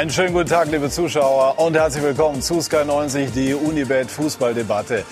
Einen schönen guten Tag, liebe Zuschauer, und herzlich willkommen zu Sky 90, die Unibet Fußballdebatte.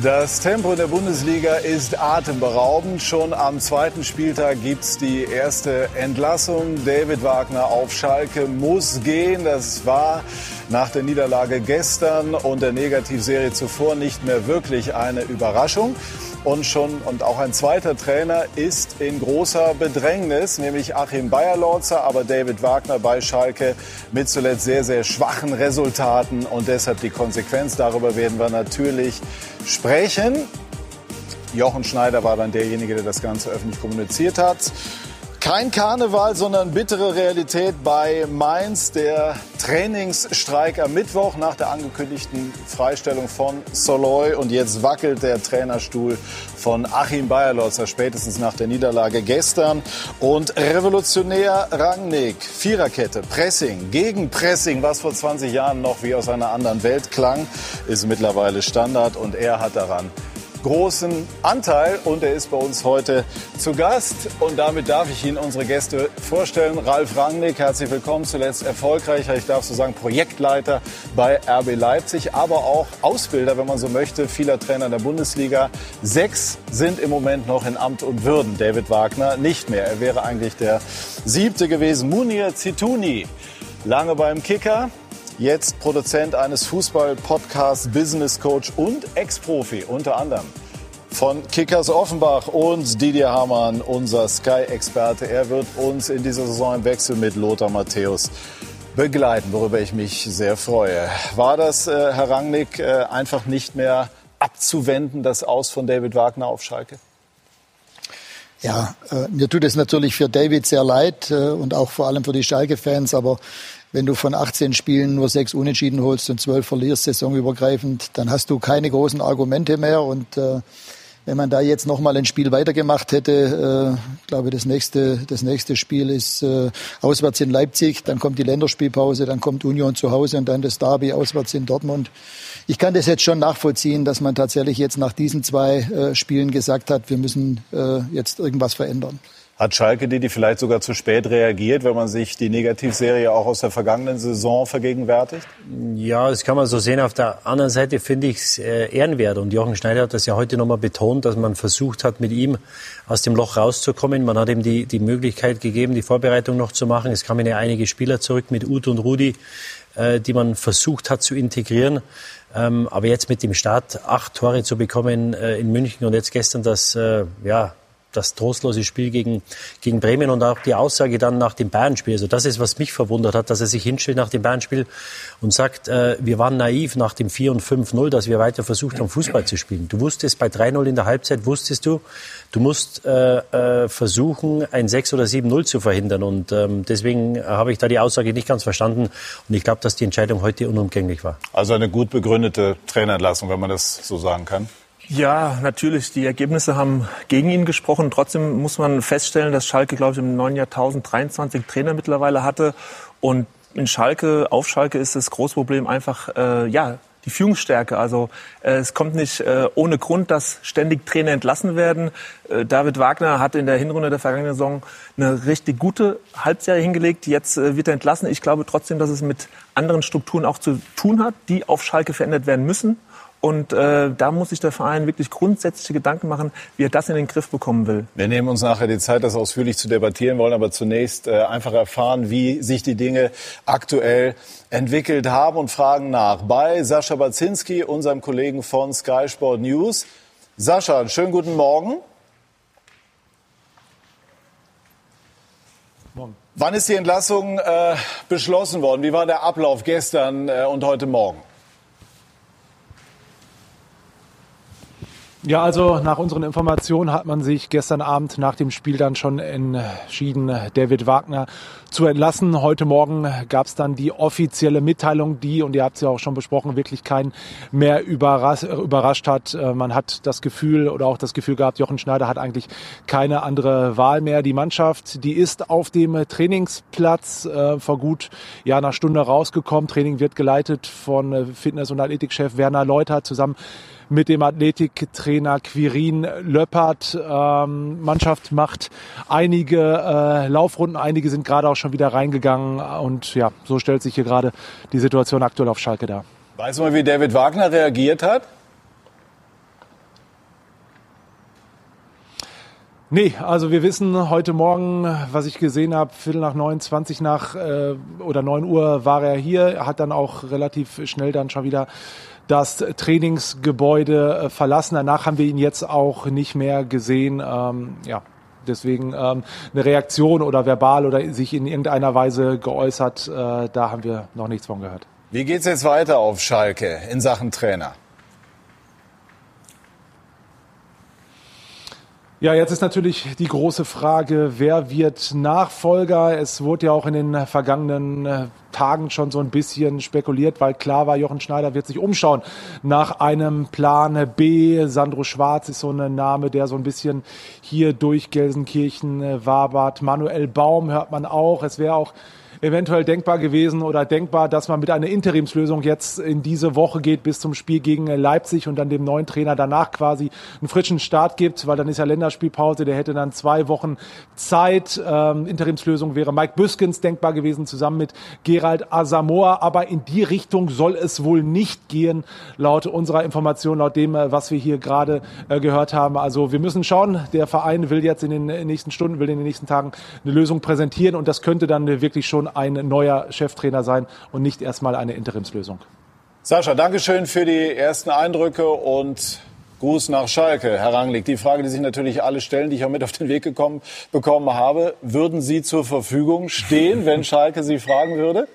Das Tempo in der Bundesliga ist atemberaubend. Schon am zweiten Spieltag gibt es die erste Entlassung. David Wagner auf Schalke muss gehen. Das war nach der Niederlage gestern und der Negativserie zuvor nicht mehr wirklich eine Überraschung. Und schon und auch ein zweiter Trainer ist in großer Bedrängnis, nämlich Achim Bayerlorzer, aber David Wagner bei Schalke mit zuletzt sehr, sehr schwachen Resultaten und deshalb die Konsequenz. Darüber werden wir natürlich sprechen. Jochen Schneider war dann derjenige, der das Ganze öffentlich kommuniziert hat. Kein Karneval, sondern bittere Realität bei Mainz. Der Trainingsstreik am Mittwoch nach der angekündigten Freistellung von Soloy. Und jetzt wackelt der Trainerstuhl von Achim Bayerlotzer spätestens nach der Niederlage gestern. Und revolutionär Rangnick, Viererkette, Pressing, Gegenpressing, was vor 20 Jahren noch wie aus einer anderen Welt klang, ist mittlerweile Standard. Und er hat daran großen Anteil und er ist bei uns heute zu Gast. Und damit darf ich Ihnen unsere Gäste vorstellen. Ralf Rangnick, herzlich willkommen, zuletzt erfolgreicher, ich darf so sagen, Projektleiter bei RB Leipzig, aber auch Ausbilder, wenn man so möchte, vieler Trainer in der Bundesliga. Sechs sind im Moment noch in Amt und Würden. David Wagner nicht mehr. Er wäre eigentlich der siebte gewesen. Munir Zituni, lange beim Kicker, Jetzt Produzent eines Fußball-Podcasts, Business Coach und Ex-Profi unter anderem von Kickers Offenbach und Didier Hamann, unser Sky-Experte. Er wird uns in dieser Saison im Wechsel mit Lothar Matthäus begleiten, worüber ich mich sehr freue. War das, äh, Herr Rangnick, äh, einfach nicht mehr abzuwenden, das Aus von David Wagner auf Schalke? Ja, äh, mir tut es natürlich für David sehr leid äh, und auch vor allem für die Schalke-Fans, aber wenn du von 18 Spielen nur sechs Unentschieden holst und zwölf verlierst, saisonübergreifend, dann hast du keine großen Argumente mehr. Und äh, wenn man da jetzt noch mal ein Spiel weitergemacht hätte, äh, glaube das nächste, das nächste Spiel ist äh, auswärts in Leipzig, dann kommt die Länderspielpause, dann kommt Union zu Hause und dann das Derby auswärts in Dortmund. Ich kann das jetzt schon nachvollziehen, dass man tatsächlich jetzt nach diesen zwei äh, Spielen gesagt hat, wir müssen äh, jetzt irgendwas verändern. Hat Schalke die, die vielleicht sogar zu spät reagiert, wenn man sich die Negativserie auch aus der vergangenen Saison vergegenwärtigt? Ja, das kann man so sehen. Auf der anderen Seite finde ich es äh, ehrenwert. Und Jochen Schneider hat das ja heute nochmal betont, dass man versucht hat, mit ihm aus dem Loch rauszukommen. Man hat ihm die, die Möglichkeit gegeben, die Vorbereitung noch zu machen. Es kamen ja einige Spieler zurück mit Ut und Rudi, äh, die man versucht hat zu integrieren. Ähm, aber jetzt mit dem Start acht Tore zu bekommen äh, in München und jetzt gestern das, ja, das trostlose Spiel gegen, gegen Bremen und auch die Aussage dann nach dem Bayern-Spiel. Also das ist, was mich verwundert hat, dass er sich hinstellt nach dem Bayern-Spiel und sagt, äh, wir waren naiv nach dem 4 und 5-0, dass wir weiter versucht haben, Fußball zu spielen. Du wusstest bei 3-0 in der Halbzeit, wusstest du, du musst äh, äh, versuchen, ein 6 oder 7-0 zu verhindern. Und ähm, deswegen habe ich da die Aussage nicht ganz verstanden. Und ich glaube, dass die Entscheidung heute unumgänglich war. Also eine gut begründete Trainerentlassung, wenn man das so sagen kann. Ja, natürlich. Die Ergebnisse haben gegen ihn gesprochen. Trotzdem muss man feststellen, dass Schalke, glaube ich, im neuen Jahr 1023 Trainer mittlerweile hatte. Und in Schalke, auf Schalke ist das Großproblem einfach, äh, ja, die Führungsstärke. Also äh, es kommt nicht äh, ohne Grund, dass ständig Trainer entlassen werden. Äh, David Wagner hat in der Hinrunde der vergangenen Saison eine richtig gute Halbserie hingelegt. Jetzt äh, wird er entlassen. Ich glaube trotzdem, dass es mit anderen Strukturen auch zu tun hat, die auf Schalke verändert werden müssen. Und äh, da muss sich der Verein wirklich grundsätzliche Gedanken machen, wie er das in den Griff bekommen will. Wir nehmen uns nachher die Zeit, das ausführlich zu debattieren wollen, aber zunächst äh, einfach erfahren, wie sich die Dinge aktuell entwickelt haben und fragen nach bei Sascha Baczynski, unserem Kollegen von Sky Sport News. Sascha, schönen guten Morgen. Morgen. Wann ist die Entlassung äh, beschlossen worden? Wie war der Ablauf gestern äh, und heute Morgen? Ja, also nach unseren Informationen hat man sich gestern Abend nach dem Spiel dann schon entschieden, David Wagner zu entlassen. Heute Morgen gab es dann die offizielle Mitteilung, die, und ihr habt es ja auch schon besprochen, wirklich keinen mehr überras überrascht hat. Äh, man hat das Gefühl oder auch das Gefühl gehabt, Jochen Schneider hat eigentlich keine andere Wahl mehr. Die Mannschaft, die ist auf dem Trainingsplatz äh, vor gut ja, einer Stunde rausgekommen. Training wird geleitet von äh, Fitness- und Athletikchef Werner Leuter zusammen mit dem Athletiktrainer Quirin Löppert. Ähm, Mannschaft macht einige äh, Laufrunden, einige sind gerade auch schon wieder reingegangen und ja, so stellt sich hier gerade die Situation aktuell auf Schalke dar. Weißt du mal, wie David Wagner reagiert hat? Nee, also wir wissen heute Morgen, was ich gesehen habe, Viertel nach neun, zwanzig nach äh, oder neun Uhr war er hier, hat dann auch relativ schnell dann schon wieder das Trainingsgebäude äh, verlassen. Danach haben wir ihn jetzt auch nicht mehr gesehen. Ähm, ja, deswegen ähm, eine Reaktion oder verbal oder sich in irgendeiner Weise geäußert, äh, da haben wir noch nichts von gehört. Wie geht's jetzt weiter auf Schalke in Sachen Trainer? Ja, jetzt ist natürlich die große Frage, wer wird Nachfolger? Es wurde ja auch in den vergangenen äh, Tagen schon so ein bisschen spekuliert, weil klar war, Jochen Schneider wird sich umschauen nach einem Plan B. Sandro Schwarz ist so ein Name, der so ein bisschen hier durch Gelsenkirchen äh, wabert. Manuel Baum hört man auch. Es wäre auch eventuell denkbar gewesen oder denkbar, dass man mit einer Interimslösung jetzt in diese Woche geht bis zum Spiel gegen Leipzig und dann dem neuen Trainer danach quasi einen frischen Start gibt, weil dann ist ja Länderspielpause, der hätte dann zwei Wochen Zeit. Ähm, Interimslösung wäre Mike Büskens denkbar gewesen, zusammen mit Gerald Asamoah, aber in die Richtung soll es wohl nicht gehen, laut unserer Information, laut dem, äh, was wir hier gerade äh, gehört haben. Also wir müssen schauen, der Verein will jetzt in den nächsten Stunden, will in den nächsten Tagen eine Lösung präsentieren und das könnte dann wirklich schon ein neuer Cheftrainer sein und nicht erstmal eine Interimslösung. Sascha, Dankeschön für die ersten Eindrücke und Gruß nach Schalke, Herr Ranglig. Die Frage, die sich natürlich alle stellen, die ich auch mit auf den Weg gekommen, bekommen habe, würden Sie zur Verfügung stehen, wenn Schalke Sie fragen würde?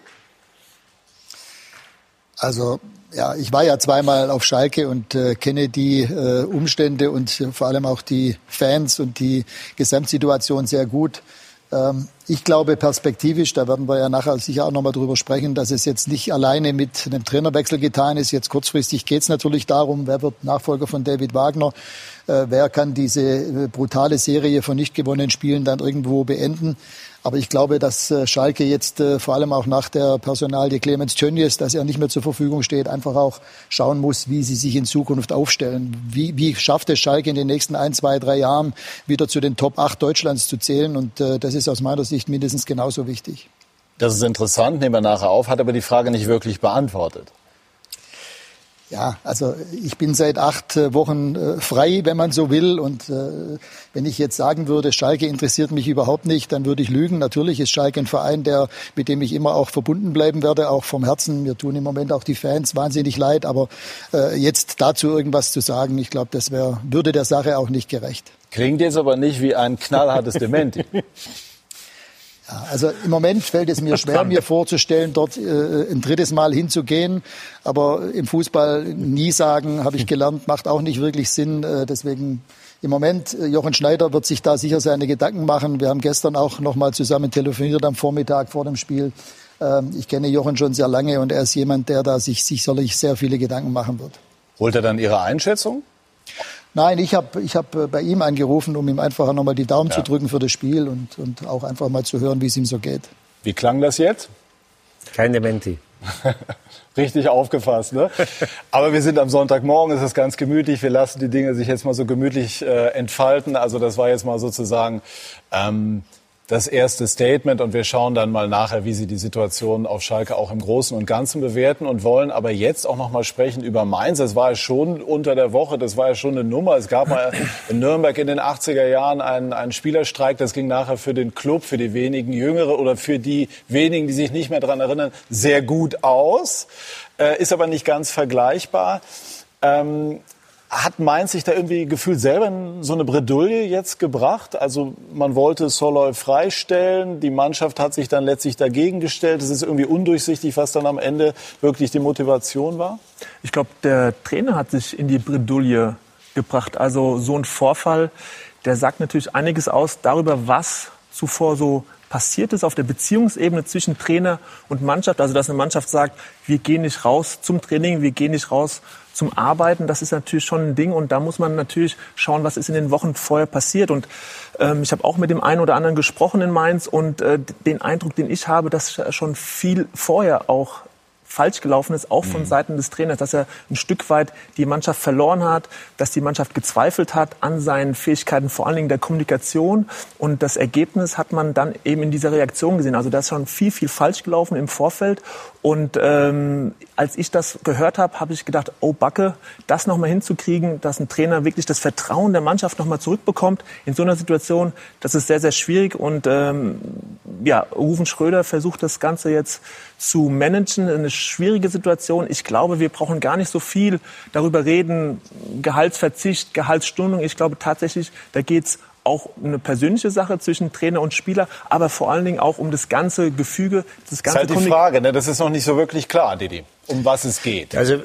Also ja, ich war ja zweimal auf Schalke und äh, kenne die äh, Umstände und vor allem auch die Fans und die Gesamtsituation sehr gut. Ähm, ich glaube perspektivisch, da werden wir ja nachher sicher auch nochmal drüber sprechen, dass es jetzt nicht alleine mit einem Trainerwechsel getan ist. Jetzt kurzfristig geht es natürlich darum, wer wird Nachfolger von David Wagner, äh, wer kann diese äh, brutale Serie von nicht gewonnenen Spielen dann irgendwo beenden. Aber ich glaube, dass äh, Schalke jetzt äh, vor allem auch nach der Personalie Clemens Tönnies, dass er nicht mehr zur Verfügung steht, einfach auch schauen muss, wie sie sich in Zukunft aufstellen. Wie, wie schafft es Schalke in den nächsten ein, zwei, drei Jahren wieder zu den Top 8 Deutschlands zu zählen? Und äh, das ist aus meiner Sicht mindestens genauso wichtig. Das ist interessant, nehmen wir nachher auf, hat aber die Frage nicht wirklich beantwortet. Ja, also ich bin seit acht äh, Wochen äh, frei, wenn man so will. Und äh, wenn ich jetzt sagen würde, Schalke interessiert mich überhaupt nicht, dann würde ich lügen. Natürlich ist Schalke ein Verein, der, mit dem ich immer auch verbunden bleiben werde, auch vom Herzen. Mir tun im Moment auch die Fans wahnsinnig leid. Aber jetzt dazu irgendwas zu sagen, ich glaube, das wär, würde der Sache auch nicht gerecht. Klingt jetzt aber nicht wie ein knallhartes Dementi. Ja, also im Moment fällt es mir schwer, mir vorzustellen, dort äh, ein drittes Mal hinzugehen. Aber im Fußball nie sagen, habe ich gelernt, macht auch nicht wirklich Sinn. Äh, deswegen im Moment, äh, Jochen Schneider wird sich da sicher seine Gedanken machen. Wir haben gestern auch noch mal zusammen telefoniert am Vormittag vor dem Spiel. Ähm, ich kenne Jochen schon sehr lange und er ist jemand, der da sich sicherlich sehr viele Gedanken machen wird. Holt er dann Ihre Einschätzung? Nein, ich habe ich hab äh, bei ihm angerufen, um ihm einfach nochmal die Daumen ja. zu drücken für das Spiel und, und auch einfach mal zu hören, wie es ihm so geht. Wie klang das jetzt? Kein Dementi. Richtig aufgefasst, ne? Aber wir sind am Sonntagmorgen, es ist ganz gemütlich. Wir lassen die Dinge sich jetzt mal so gemütlich äh, entfalten. Also das war jetzt mal sozusagen ähm, das erste Statement und wir schauen dann mal nachher, wie Sie die Situation auf Schalke auch im Großen und Ganzen bewerten und wollen aber jetzt auch noch mal sprechen über Mainz. Das war ja schon unter der Woche, das war ja schon eine Nummer. Es gab mal in Nürnberg in den 80er Jahren einen, einen Spielerstreik, das ging nachher für den Club, für die wenigen Jüngere oder für die wenigen, die sich nicht mehr daran erinnern, sehr gut aus, äh, ist aber nicht ganz vergleichbar. Ähm, hat Mainz sich da irgendwie gefühlt selber in so eine Bredouille jetzt gebracht? Also man wollte Soloy freistellen, die Mannschaft hat sich dann letztlich dagegen gestellt. Es ist irgendwie undurchsichtig, was dann am Ende wirklich die Motivation war. Ich glaube, der Trainer hat sich in die Bredouille gebracht. Also so ein Vorfall, der sagt natürlich einiges aus darüber, was zuvor so passiert ist auf der Beziehungsebene zwischen Trainer und Mannschaft. Also dass eine Mannschaft sagt, wir gehen nicht raus zum Training, wir gehen nicht raus zum Arbeiten, das ist natürlich schon ein Ding und da muss man natürlich schauen, was ist in den Wochen vorher passiert. Und ähm, ich habe auch mit dem einen oder anderen gesprochen in Mainz und äh, den Eindruck, den ich habe, dass schon viel vorher auch falsch gelaufen ist, auch von mhm. Seiten des Trainers, dass er ein Stück weit die Mannschaft verloren hat, dass die Mannschaft gezweifelt hat an seinen Fähigkeiten, vor allen Dingen der Kommunikation. Und das Ergebnis hat man dann eben in dieser Reaktion gesehen. Also da ist schon viel, viel falsch gelaufen im Vorfeld. Und ähm, als ich das gehört habe, habe ich gedacht, oh Backe, das nochmal hinzukriegen, dass ein Trainer wirklich das Vertrauen der Mannschaft nochmal zurückbekommt in so einer Situation, das ist sehr, sehr schwierig. Und ähm, ja, Rufen Schröder versucht das Ganze jetzt zu managen, eine schwierige Situation. Ich glaube, wir brauchen gar nicht so viel darüber reden, Gehaltsverzicht, Gehaltsstundung. Ich glaube tatsächlich, da geht's auch eine persönliche Sache zwischen Trainer und Spieler, aber vor allen Dingen auch um das ganze Gefüge, das ganze. Das ist halt die Frage, ne? das ist noch nicht so wirklich klar, Didi, um was es geht. Also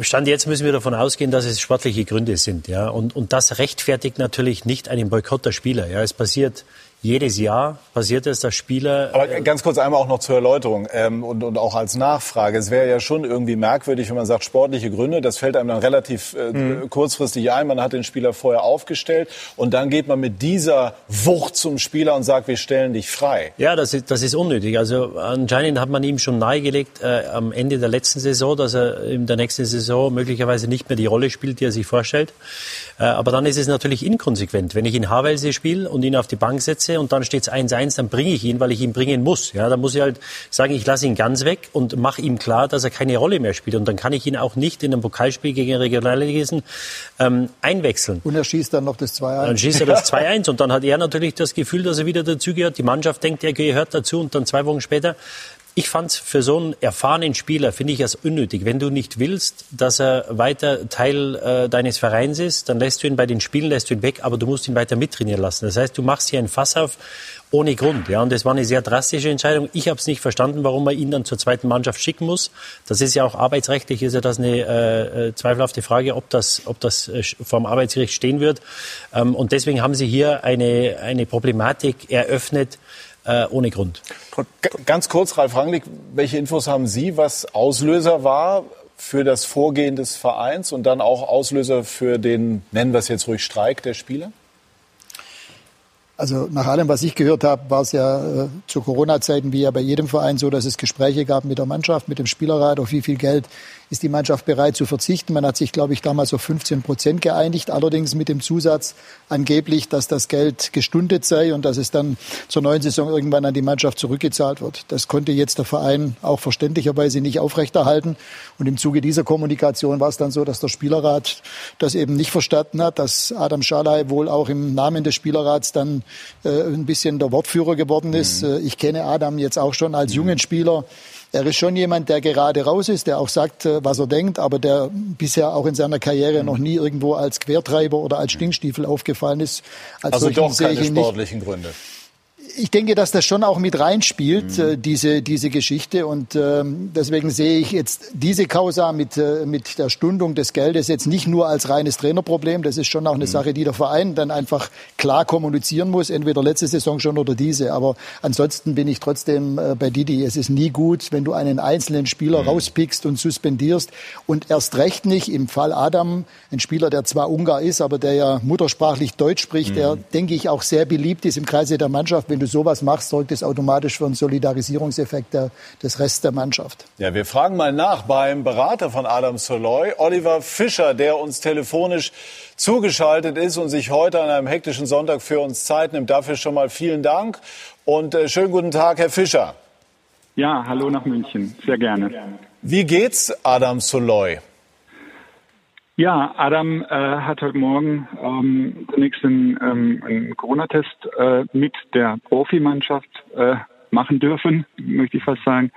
Stand jetzt müssen wir davon ausgehen, dass es sportliche Gründe sind, ja, und, und das rechtfertigt natürlich nicht einen Boykott der Spieler, ja. Es passiert jedes Jahr passiert es, dass Spieler. Aber ganz kurz einmal auch noch zur Erläuterung ähm, und, und auch als Nachfrage. Es wäre ja schon irgendwie merkwürdig, wenn man sagt, sportliche Gründe, das fällt einem dann relativ äh, mhm. kurzfristig ein. Man hat den Spieler vorher aufgestellt und dann geht man mit dieser Wucht zum Spieler und sagt, wir stellen dich frei. Ja, das ist, das ist unnötig. Also anscheinend hat man ihm schon nahegelegt äh, am Ende der letzten Saison, dass er in der nächsten Saison möglicherweise nicht mehr die Rolle spielt, die er sich vorstellt. Äh, aber dann ist es natürlich inkonsequent. Wenn ich in Havelse spiele und ihn auf die Bank setze und dann steht es 1-1, dann bringe ich ihn, weil ich ihn bringen muss. Ja, dann muss ich halt sagen, ich lasse ihn ganz weg und mache ihm klar, dass er keine Rolle mehr spielt. Und dann kann ich ihn auch nicht in einem Pokalspiel gegen Regionalligisten ähm, einwechseln. Und er schießt dann noch das 2-1. Dann schießt er das 2-1 und dann hat er natürlich das Gefühl, dass er wieder dazugehört. Die Mannschaft denkt, er gehört dazu und dann zwei Wochen später ich fand es für so einen erfahrenen Spieler, finde ich es unnötig. Wenn du nicht willst, dass er weiter Teil äh, deines Vereins ist, dann lässt du ihn bei den Spielen, lässt du ihn weg, aber du musst ihn weiter mittrainieren lassen. Das heißt, du machst hier ein Fass auf ohne Grund. Ja, und das war eine sehr drastische Entscheidung. Ich habe es nicht verstanden, warum man ihn dann zur zweiten Mannschaft schicken muss. Das ist ja auch arbeitsrechtlich, ist ja das eine äh, äh zweifelhafte Frage, ob das, ob das äh, vom Arbeitsgericht stehen wird. Ähm, und deswegen haben sie hier eine, eine Problematik eröffnet, äh, ohne Grund. Ganz kurz, Ralf Rangnick, welche Infos haben Sie, was Auslöser war für das Vorgehen des Vereins und dann auch Auslöser für den, nennen wir es jetzt ruhig, Streik der Spieler? Also nach allem, was ich gehört habe, war es ja äh, zu Corona-Zeiten wie ja bei jedem Verein so, dass es Gespräche gab mit der Mannschaft, mit dem Spielerrat, auf wie viel Geld ist die Mannschaft bereit zu verzichten. Man hat sich, glaube ich, damals auf 15 Prozent geeinigt, allerdings mit dem Zusatz angeblich, dass das Geld gestundet sei und dass es dann zur neuen Saison irgendwann an die Mannschaft zurückgezahlt wird. Das konnte jetzt der Verein auch verständlicherweise nicht aufrechterhalten. Und im Zuge dieser Kommunikation war es dann so, dass der Spielerrat das eben nicht verstanden hat, dass Adam Schalay wohl auch im Namen des Spielerrats dann äh, ein bisschen der Wortführer geworden ist. Mhm. Äh, ich kenne Adam jetzt auch schon als jungen Spieler. Er ist schon jemand, der gerade raus ist, der auch sagt, äh, was er denkt, aber der bisher auch in seiner Karriere noch nie irgendwo als Quertreiber oder als Stinkstiefel aufgefallen ist. Als also doch keine sportlichen Gründe ich denke, dass das schon auch mit reinspielt, mhm. äh, diese, diese Geschichte. Und ähm, deswegen sehe ich jetzt diese Causa mit, äh, mit der Stundung des Geldes jetzt nicht nur als reines Trainerproblem. Das ist schon auch eine mhm. Sache, die der Verein dann einfach klar kommunizieren muss, entweder letzte Saison schon oder diese. Aber ansonsten bin ich trotzdem äh, bei Didi. Es ist nie gut, wenn du einen einzelnen Spieler mhm. rauspickst und suspendierst. Und erst recht nicht im Fall Adam, ein Spieler, der zwar Ungar ist, aber der ja muttersprachlich Deutsch spricht, der, mhm. denke ich, auch sehr beliebt ist im Kreise der Mannschaft. Wenn du sowas machst, sorgt es automatisch für einen Solidarisierungseffekt der, des Restes der Mannschaft. Ja, wir fragen mal nach beim Berater von Adam Soloy, Oliver Fischer, der uns telefonisch zugeschaltet ist und sich heute an einem hektischen Sonntag für uns Zeit nimmt. Dafür schon mal vielen Dank und äh, schönen guten Tag, Herr Fischer. Ja, hallo nach München. Sehr gerne. Wie geht's Adam Soloy? Ja, Adam äh, hat heute Morgen ähm, zunächst einen, ähm, einen Corona-Test äh, mit der Profimannschaft äh, machen dürfen, möchte ich fast sagen,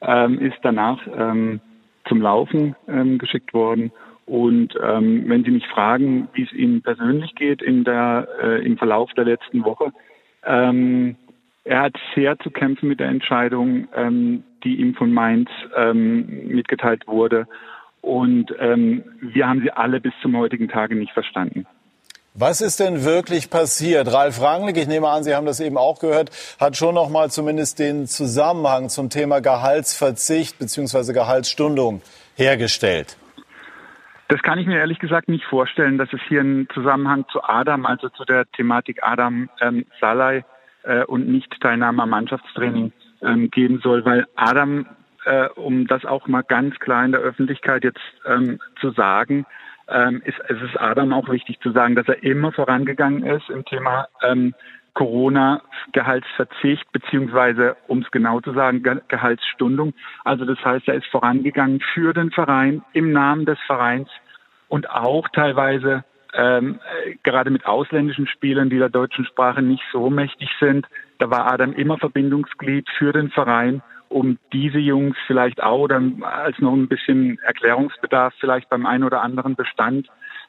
ähm, ist danach ähm, zum Laufen ähm, geschickt worden. Und ähm, wenn Sie mich fragen, wie es Ihnen persönlich geht in der, äh, im Verlauf der letzten Woche, ähm, er hat sehr zu kämpfen mit der Entscheidung, ähm, die ihm von Mainz ähm, mitgeteilt wurde. Und ähm, wir haben sie alle bis zum heutigen Tage nicht verstanden. Was ist denn wirklich passiert? Ralf Rangnick, ich nehme an, Sie haben das eben auch gehört, hat schon noch mal zumindest den Zusammenhang zum Thema Gehaltsverzicht bzw. Gehaltsstundung hergestellt. Das kann ich mir ehrlich gesagt nicht vorstellen, dass es hier einen Zusammenhang zu Adam, also zu der Thematik Adam ähm, Salai äh, und nicht Teilnahme am Mannschaftstraining ähm, geben soll, weil Adam äh, um das auch mal ganz klar in der Öffentlichkeit jetzt ähm, zu sagen, ähm, ist, es ist Adam auch wichtig zu sagen, dass er immer vorangegangen ist im Thema ähm, Corona-Gehaltsverzicht, beziehungsweise, um es genau zu sagen, Ge Gehaltsstundung. Also das heißt, er ist vorangegangen für den Verein, im Namen des Vereins und auch teilweise ähm, gerade mit ausländischen Spielern, die der deutschen Sprache nicht so mächtig sind. Da war Adam immer Verbindungsglied für den Verein, um diese Jungs vielleicht auch dann als noch ein bisschen Erklärungsbedarf vielleicht beim einen oder anderen bestand,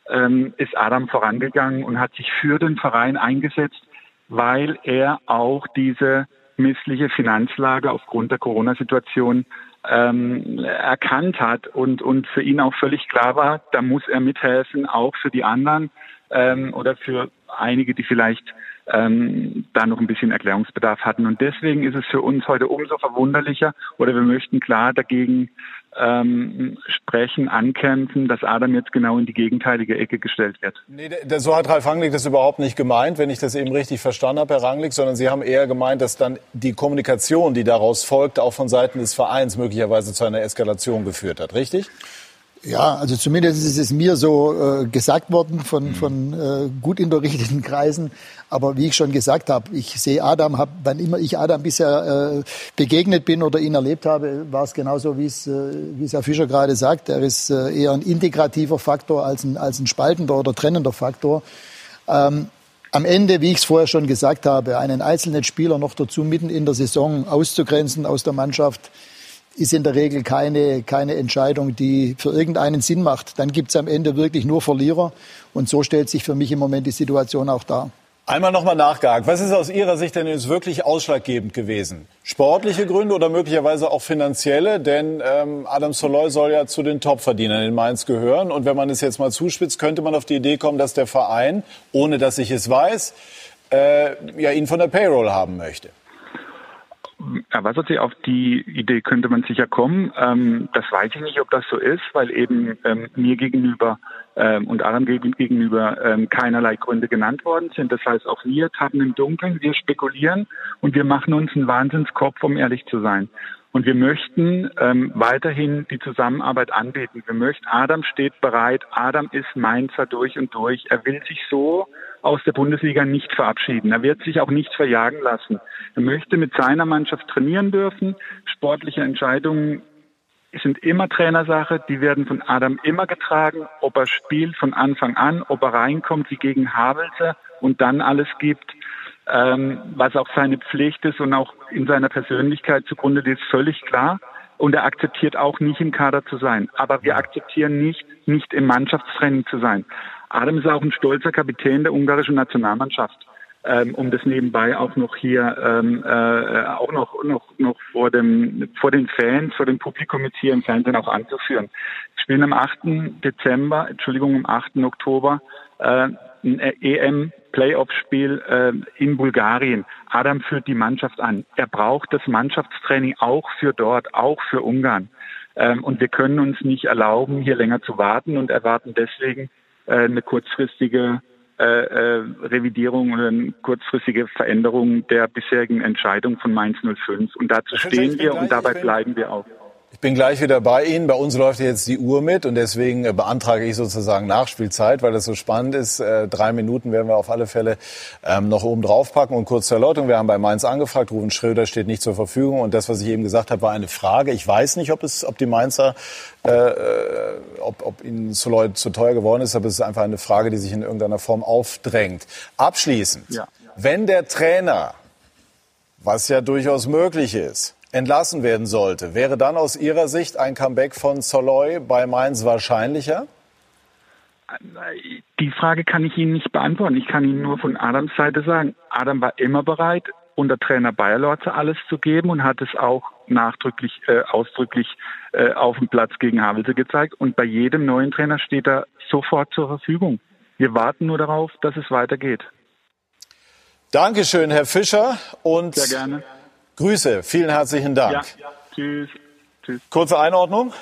ähm, ist Adam vorangegangen und hat sich für den Verein eingesetzt, weil er auch diese missliche Finanzlage aufgrund der Corona-Situation ähm, erkannt hat und, und für ihn auch völlig klar war, da muss er mithelfen, auch für die anderen ähm, oder für einige, die vielleicht ähm, da noch ein bisschen Erklärungsbedarf hatten. Und deswegen ist es für uns heute umso verwunderlicher oder wir möchten klar dagegen ähm, sprechen, ankämpfen, dass Adam jetzt genau in die gegenteilige Ecke gestellt wird. Nee, so hat Ralf Rangnick das überhaupt nicht gemeint, wenn ich das eben richtig verstanden habe, Herr Rangnick, sondern Sie haben eher gemeint, dass dann die Kommunikation, die daraus folgt, auch von Seiten des Vereins möglicherweise zu einer Eskalation geführt hat, richtig? Ja, also zumindest ist es mir so äh, gesagt worden von, mhm. von äh, gut unterrichteten Kreisen. Aber wie ich schon gesagt habe, ich sehe Adam, hab, wann immer ich Adam bisher äh, begegnet bin oder ihn erlebt habe, war es genauso, wie es, äh, wie es Herr Fischer gerade sagt. Er ist äh, eher ein integrativer Faktor als ein, als ein spaltender oder trennender Faktor. Ähm, am Ende, wie ich es vorher schon gesagt habe, einen einzelnen Spieler noch dazu mitten in der Saison auszugrenzen aus der Mannschaft, ist in der Regel keine, keine Entscheidung, die für irgendeinen Sinn macht. Dann gibt es am Ende wirklich nur Verlierer. Und so stellt sich für mich im Moment die Situation auch dar. Einmal nochmal nachgehakt. Was ist aus Ihrer Sicht denn jetzt wirklich ausschlaggebend gewesen? Sportliche Gründe oder möglicherweise auch finanzielle? Denn ähm, Adam Soloy soll ja zu den Topverdienern in Mainz gehören. Und wenn man es jetzt mal zuspitzt, könnte man auf die Idee kommen, dass der Verein, ohne dass ich es weiß, äh, ja, ihn von der Payroll haben möchte. Erwartet Sie auf die Idee könnte man sicher kommen. Ähm, das weiß ich nicht, ob das so ist, weil eben ähm, mir gegenüber ähm, und anderen gegenüber ähm, keinerlei Gründe genannt worden sind. Das heißt, auch wir tappen im Dunkeln, wir spekulieren und wir machen uns einen Wahnsinnskopf, um ehrlich zu sein. Und wir möchten ähm, weiterhin die Zusammenarbeit anbieten. Wir möchten, Adam steht bereit, Adam ist Mainzer durch und durch. Er will sich so aus der Bundesliga nicht verabschieden. Er wird sich auch nicht verjagen lassen. Er möchte mit seiner Mannschaft trainieren dürfen. Sportliche Entscheidungen sind immer Trainersache. Die werden von Adam immer getragen. Ob er spielt von Anfang an, ob er reinkommt wie gegen Havelse und dann alles gibt, ähm, was auch seine Pflicht ist und auch in seiner Persönlichkeit zugrunde liegt, völlig klar. Und er akzeptiert auch nicht im Kader zu sein. Aber wir akzeptieren nicht, nicht im Mannschaftstraining zu sein. Adam ist auch ein stolzer Kapitän der ungarischen Nationalmannschaft. Ähm, um das nebenbei auch noch hier ähm, äh, auch noch noch noch vor dem vor den Fans, vor dem Publikum jetzt hier im Fernsehen auch anzuführen. Wir spielen am 8. Dezember, Entschuldigung, am 8. Oktober äh, ein EM Playoff-Spiel äh, in Bulgarien. Adam führt die Mannschaft an. Er braucht das Mannschaftstraining auch für dort, auch für Ungarn. Ähm, und wir können uns nicht erlauben, hier länger zu warten und erwarten deswegen eine kurzfristige äh, äh, Revidierung oder eine kurzfristige Veränderung der bisherigen Entscheidung von Mainz 05. Und dazu stehen wir und dabei bleiben wir auch. Ich bin gleich wieder bei Ihnen. Bei uns läuft jetzt die Uhr mit und deswegen äh, beantrage ich sozusagen Nachspielzeit, weil das so spannend ist. Äh, drei Minuten werden wir auf alle Fälle ähm, noch oben drauf packen. Und kurz zur Erläuterung, wir haben bei Mainz angefragt. Ruben Schröder steht nicht zur Verfügung. Und das, was ich eben gesagt habe, war eine Frage. Ich weiß nicht, ob, es, ob die Mainzer, äh, äh ob, ob Ihnen Soloy zu teuer geworden ist, aber es ist einfach eine Frage, die sich in irgendeiner Form aufdrängt. Abschließend, ja. wenn der Trainer, was ja durchaus möglich ist, entlassen werden sollte, wäre dann aus Ihrer Sicht ein Comeback von Soloy bei Mainz wahrscheinlicher? Die Frage kann ich Ihnen nicht beantworten. Ich kann Ihnen nur von Adams Seite sagen, Adam war immer bereit, unter Trainer Bayerlorze alles zu geben und hat es auch nachdrücklich, äh, ausdrücklich äh, auf dem Platz gegen Havelse gezeigt. Und bei jedem neuen Trainer steht er sofort zur Verfügung. Wir warten nur darauf, dass es weitergeht. Dankeschön, Herr Fischer. Und Sehr gerne. Grüße, vielen herzlichen Dank. Ja, tschüss. tschüss. Kurze Einordnung?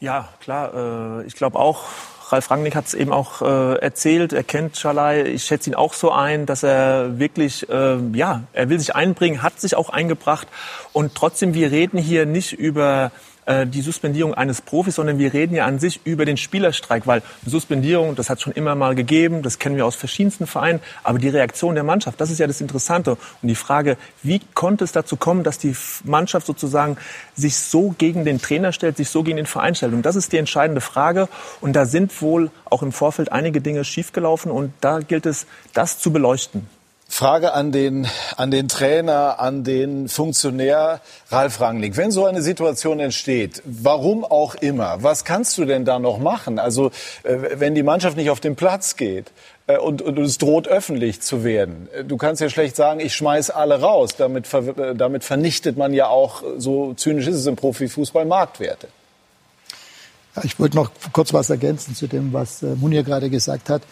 Ja, klar. Äh, ich glaube auch, Ralf Rangnick hat es eben auch äh, erzählt, er kennt Schalai. Ich schätze ihn auch so ein, dass er wirklich, äh, ja, er will sich einbringen, hat sich auch eingebracht. Und trotzdem, wir reden hier nicht über äh, die Suspendierung eines Profis, sondern wir reden ja an sich über den Spielerstreik, weil Suspendierung, das hat schon immer mal gegeben, das kennen wir aus verschiedensten Vereinen, aber die Reaktion der Mannschaft, das ist ja das Interessante. Und die Frage, wie konnte es dazu kommen, dass die Mannschaft sozusagen sich so gegen den Trainer stellt, sich so gegen den Verein stellt? Und das ist die entscheidende Frage. Und da sind wohl auch im Vorfeld einige Dinge schiefgelaufen und da gilt es, das zu beleuchten. Frage an den, an den Trainer, an den Funktionär Ralf Rangnick. Wenn so eine Situation entsteht, warum auch immer, was kannst du denn da noch machen? Also äh, wenn die Mannschaft nicht auf den Platz geht äh, und, und es droht öffentlich zu werden, äh, du kannst ja schlecht sagen, ich schmeiß alle raus. Damit, damit vernichtet man ja auch, so zynisch ist es im Profifußball, Marktwerte. Ja, ich wollte noch kurz was ergänzen zu dem, was Munir gerade gesagt hat.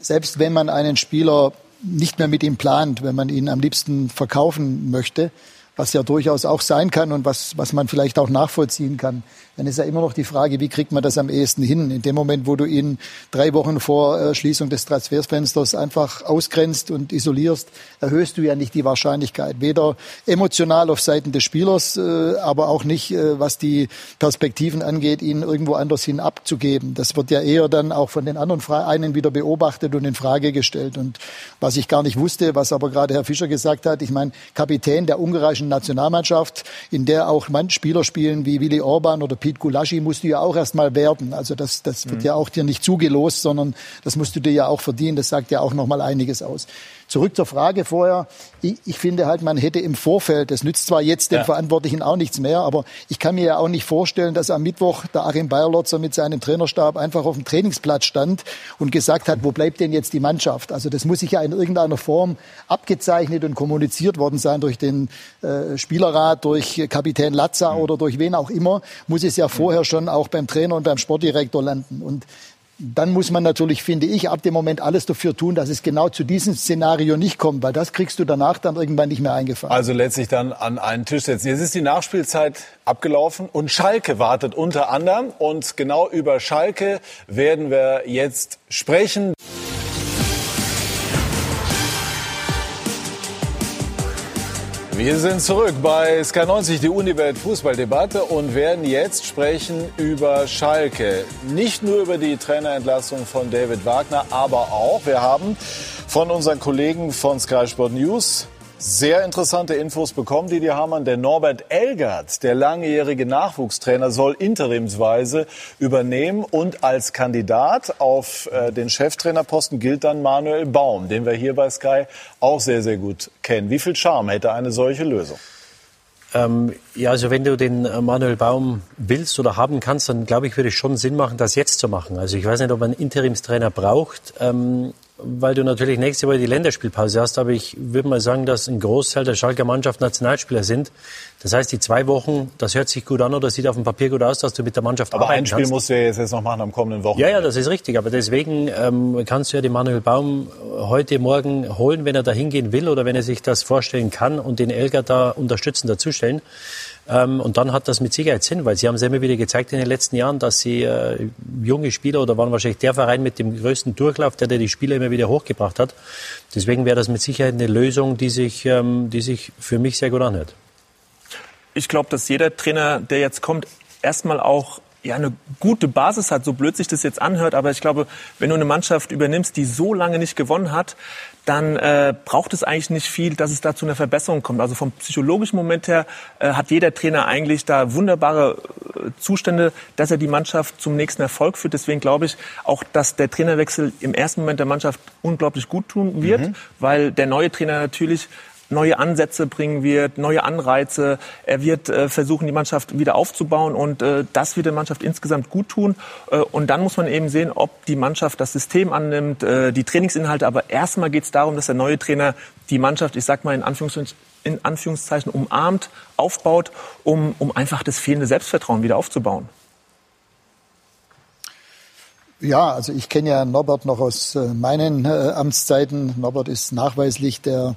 Selbst wenn man einen Spieler nicht mehr mit ihm plant, wenn man ihn am liebsten verkaufen möchte, was ja durchaus auch sein kann und was, was man vielleicht auch nachvollziehen kann, dann ist ja immer noch die Frage, wie kriegt man das am ehesten hin? In dem Moment, wo du ihn drei Wochen vor äh, Schließung des Transferfensters einfach ausgrenzt und isolierst, erhöhst du ja nicht die Wahrscheinlichkeit. Weder emotional auf Seiten des Spielers, äh, aber auch nicht, äh, was die Perspektiven angeht, ihn irgendwo anders hin abzugeben. Das wird ja eher dann auch von den anderen Vereinen wieder beobachtet und in Frage gestellt. Und was ich gar nicht wusste, was aber gerade Herr Fischer gesagt hat, ich meine, Kapitän der ungarischen Nationalmannschaft, in der auch Spieler spielen wie Willi Orban oder Pete Gulaschi musst du ja auch erst mal werden. Also das, das wird mhm. ja auch dir nicht zugelost, sondern das musst du dir ja auch verdienen. Das sagt ja auch noch mal einiges aus. Zurück zur Frage vorher. Ich, ich, finde halt, man hätte im Vorfeld, das nützt zwar jetzt den ja. Verantwortlichen auch nichts mehr, aber ich kann mir ja auch nicht vorstellen, dass am Mittwoch der Achim Bayerlotzer mit seinem Trainerstab einfach auf dem Trainingsplatz stand und gesagt hat, wo bleibt denn jetzt die Mannschaft? Also das muss sich ja in irgendeiner Form abgezeichnet und kommuniziert worden sein durch den äh, Spielerrat, durch Kapitän Latza mhm. oder durch wen auch immer, muss es ja vorher schon auch beim Trainer und beim Sportdirektor landen. Und dann muss man natürlich, finde ich, ab dem Moment alles dafür tun, dass es genau zu diesem Szenario nicht kommt, weil das kriegst du danach dann irgendwann nicht mehr eingefahren. Also letztlich dann an einen Tisch setzen. Jetzt ist die Nachspielzeit abgelaufen und Schalke wartet unter anderem und genau über Schalke werden wir jetzt sprechen. Wir sind zurück bei SK90, die Uniwelt Fußballdebatte und werden jetzt sprechen über Schalke. Nicht nur über die Trainerentlassung von David Wagner, aber auch, wir haben von unseren Kollegen von Sky Sport News sehr interessante Infos bekommen, die die Hamann. Der Norbert Elgert, der langjährige Nachwuchstrainer, soll interimsweise übernehmen und als Kandidat auf äh, den Cheftrainerposten gilt dann Manuel Baum, den wir hier bei Sky auch sehr, sehr gut kennen. Wie viel Charme hätte eine solche Lösung? Ähm, ja, also wenn du den äh, Manuel Baum willst oder haben kannst, dann glaube ich, würde es schon Sinn machen, das jetzt zu machen. Also ich weiß nicht, ob man einen Interimstrainer braucht. Ähm, weil du natürlich nächste Woche die Länderspielpause hast, aber ich würde mal sagen, dass ein Großteil der Schalker Mannschaft Nationalspieler sind. Das heißt, die zwei Wochen, das hört sich gut an oder sieht auf dem Papier gut aus, dass du mit der Mannschaft aber arbeiten kannst. Aber ein Spiel musst du ja jetzt noch machen am kommenden Wochenende. Ja, ja, das ist richtig. Aber deswegen ähm, kannst du ja den Manuel Baum heute Morgen holen, wenn er da hingehen will oder wenn er sich das vorstellen kann und den Elger da unterstützen, dazustellen. Ähm, und dann hat das mit Sicherheit Sinn, weil sie haben es immer wieder gezeigt in den letzten Jahren, dass sie äh, junge Spieler oder waren wahrscheinlich der Verein mit dem größten Durchlauf, der, der die Spieler immer wieder hochgebracht hat. Deswegen wäre das mit Sicherheit eine Lösung, die sich, ähm, die sich für mich sehr gut anhört. Ich glaube, dass jeder Trainer, der jetzt kommt, erstmal auch ja, eine gute Basis hat, so blöd sich das jetzt anhört. Aber ich glaube, wenn du eine Mannschaft übernimmst, die so lange nicht gewonnen hat, dann äh, braucht es eigentlich nicht viel, dass es da zu einer Verbesserung kommt. Also vom psychologischen Moment her äh, hat jeder Trainer eigentlich da wunderbare äh, Zustände, dass er die Mannschaft zum nächsten Erfolg führt. Deswegen glaube ich auch, dass der Trainerwechsel im ersten Moment der Mannschaft unglaublich gut tun wird, mhm. weil der neue Trainer natürlich neue Ansätze bringen wird, neue Anreize. Er wird äh, versuchen, die Mannschaft wieder aufzubauen und äh, das wird der Mannschaft insgesamt gut tun. Äh, und dann muss man eben sehen, ob die Mannschaft das System annimmt, die Trainingsinhalte. Aber erstmal geht es darum, dass der neue Trainer die Mannschaft, ich sag mal in Anführungszeichen, in Anführungszeichen umarmt, aufbaut, um, um einfach das fehlende Selbstvertrauen wieder aufzubauen. Ja, also ich kenne ja Norbert noch aus meinen äh, Amtszeiten. Norbert ist nachweislich der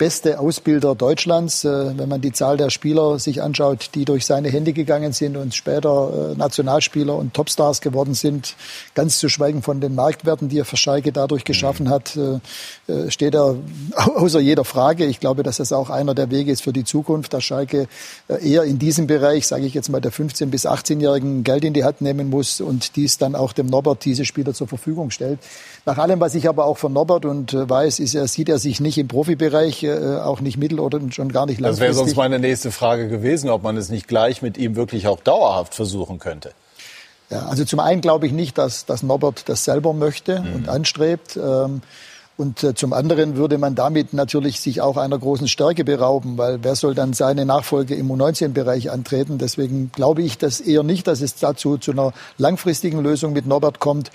beste Ausbilder Deutschlands. Äh, wenn man die Zahl der Spieler sich anschaut, die durch seine Hände gegangen sind und später äh, Nationalspieler und Topstars geworden sind, ganz zu schweigen von den Marktwerten, die er für Schalke dadurch geschaffen hat, äh, steht er außer jeder Frage. Ich glaube, dass das auch einer der Wege ist für die Zukunft, dass Schalke eher in diesem Bereich, sage ich jetzt mal, der 15- bis 18-Jährigen Geld in die Hand nehmen muss und dies dann auch dem Norbert diese Spieler zur Verfügung stellt. Nach allem, was ich aber auch von Norbert und weiß, ist er, sieht er sich nicht im Profibereich äh, auch nicht mittel- oder schon gar nicht langfristig. Das wäre sonst meine nächste Frage gewesen, ob man es nicht gleich mit ihm wirklich auch dauerhaft versuchen könnte. Ja, also zum einen glaube ich nicht, dass, dass Norbert das selber möchte mhm. und anstrebt. Ähm, und äh, zum anderen würde man damit natürlich sich auch einer großen Stärke berauben, weil wer soll dann seine Nachfolge im U19-Bereich antreten? Deswegen glaube ich das eher nicht, dass es dazu zu einer langfristigen Lösung mit Norbert kommt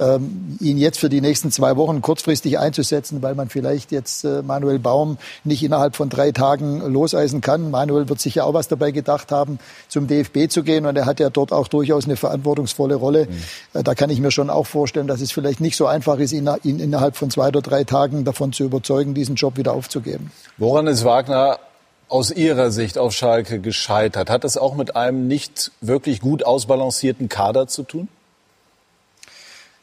ähm, ihn jetzt für die nächsten zwei Wochen kurzfristig einzusetzen, weil man vielleicht jetzt äh, Manuel Baum nicht innerhalb von drei Tagen loseisen kann. Manuel wird sicher auch was dabei gedacht haben, zum DFB zu gehen und er hat ja dort auch durchaus eine verantwortungsvolle Rolle. Mhm. Äh, da kann ich mir schon auch vorstellen, dass es vielleicht nicht so einfach ist, ihn, ihn innerhalb von zwei oder drei Tagen davon zu überzeugen, diesen Job wieder aufzugeben. Woran ist Wagner aus Ihrer Sicht auf Schalke gescheitert? Hat es auch mit einem nicht wirklich gut ausbalancierten Kader zu tun?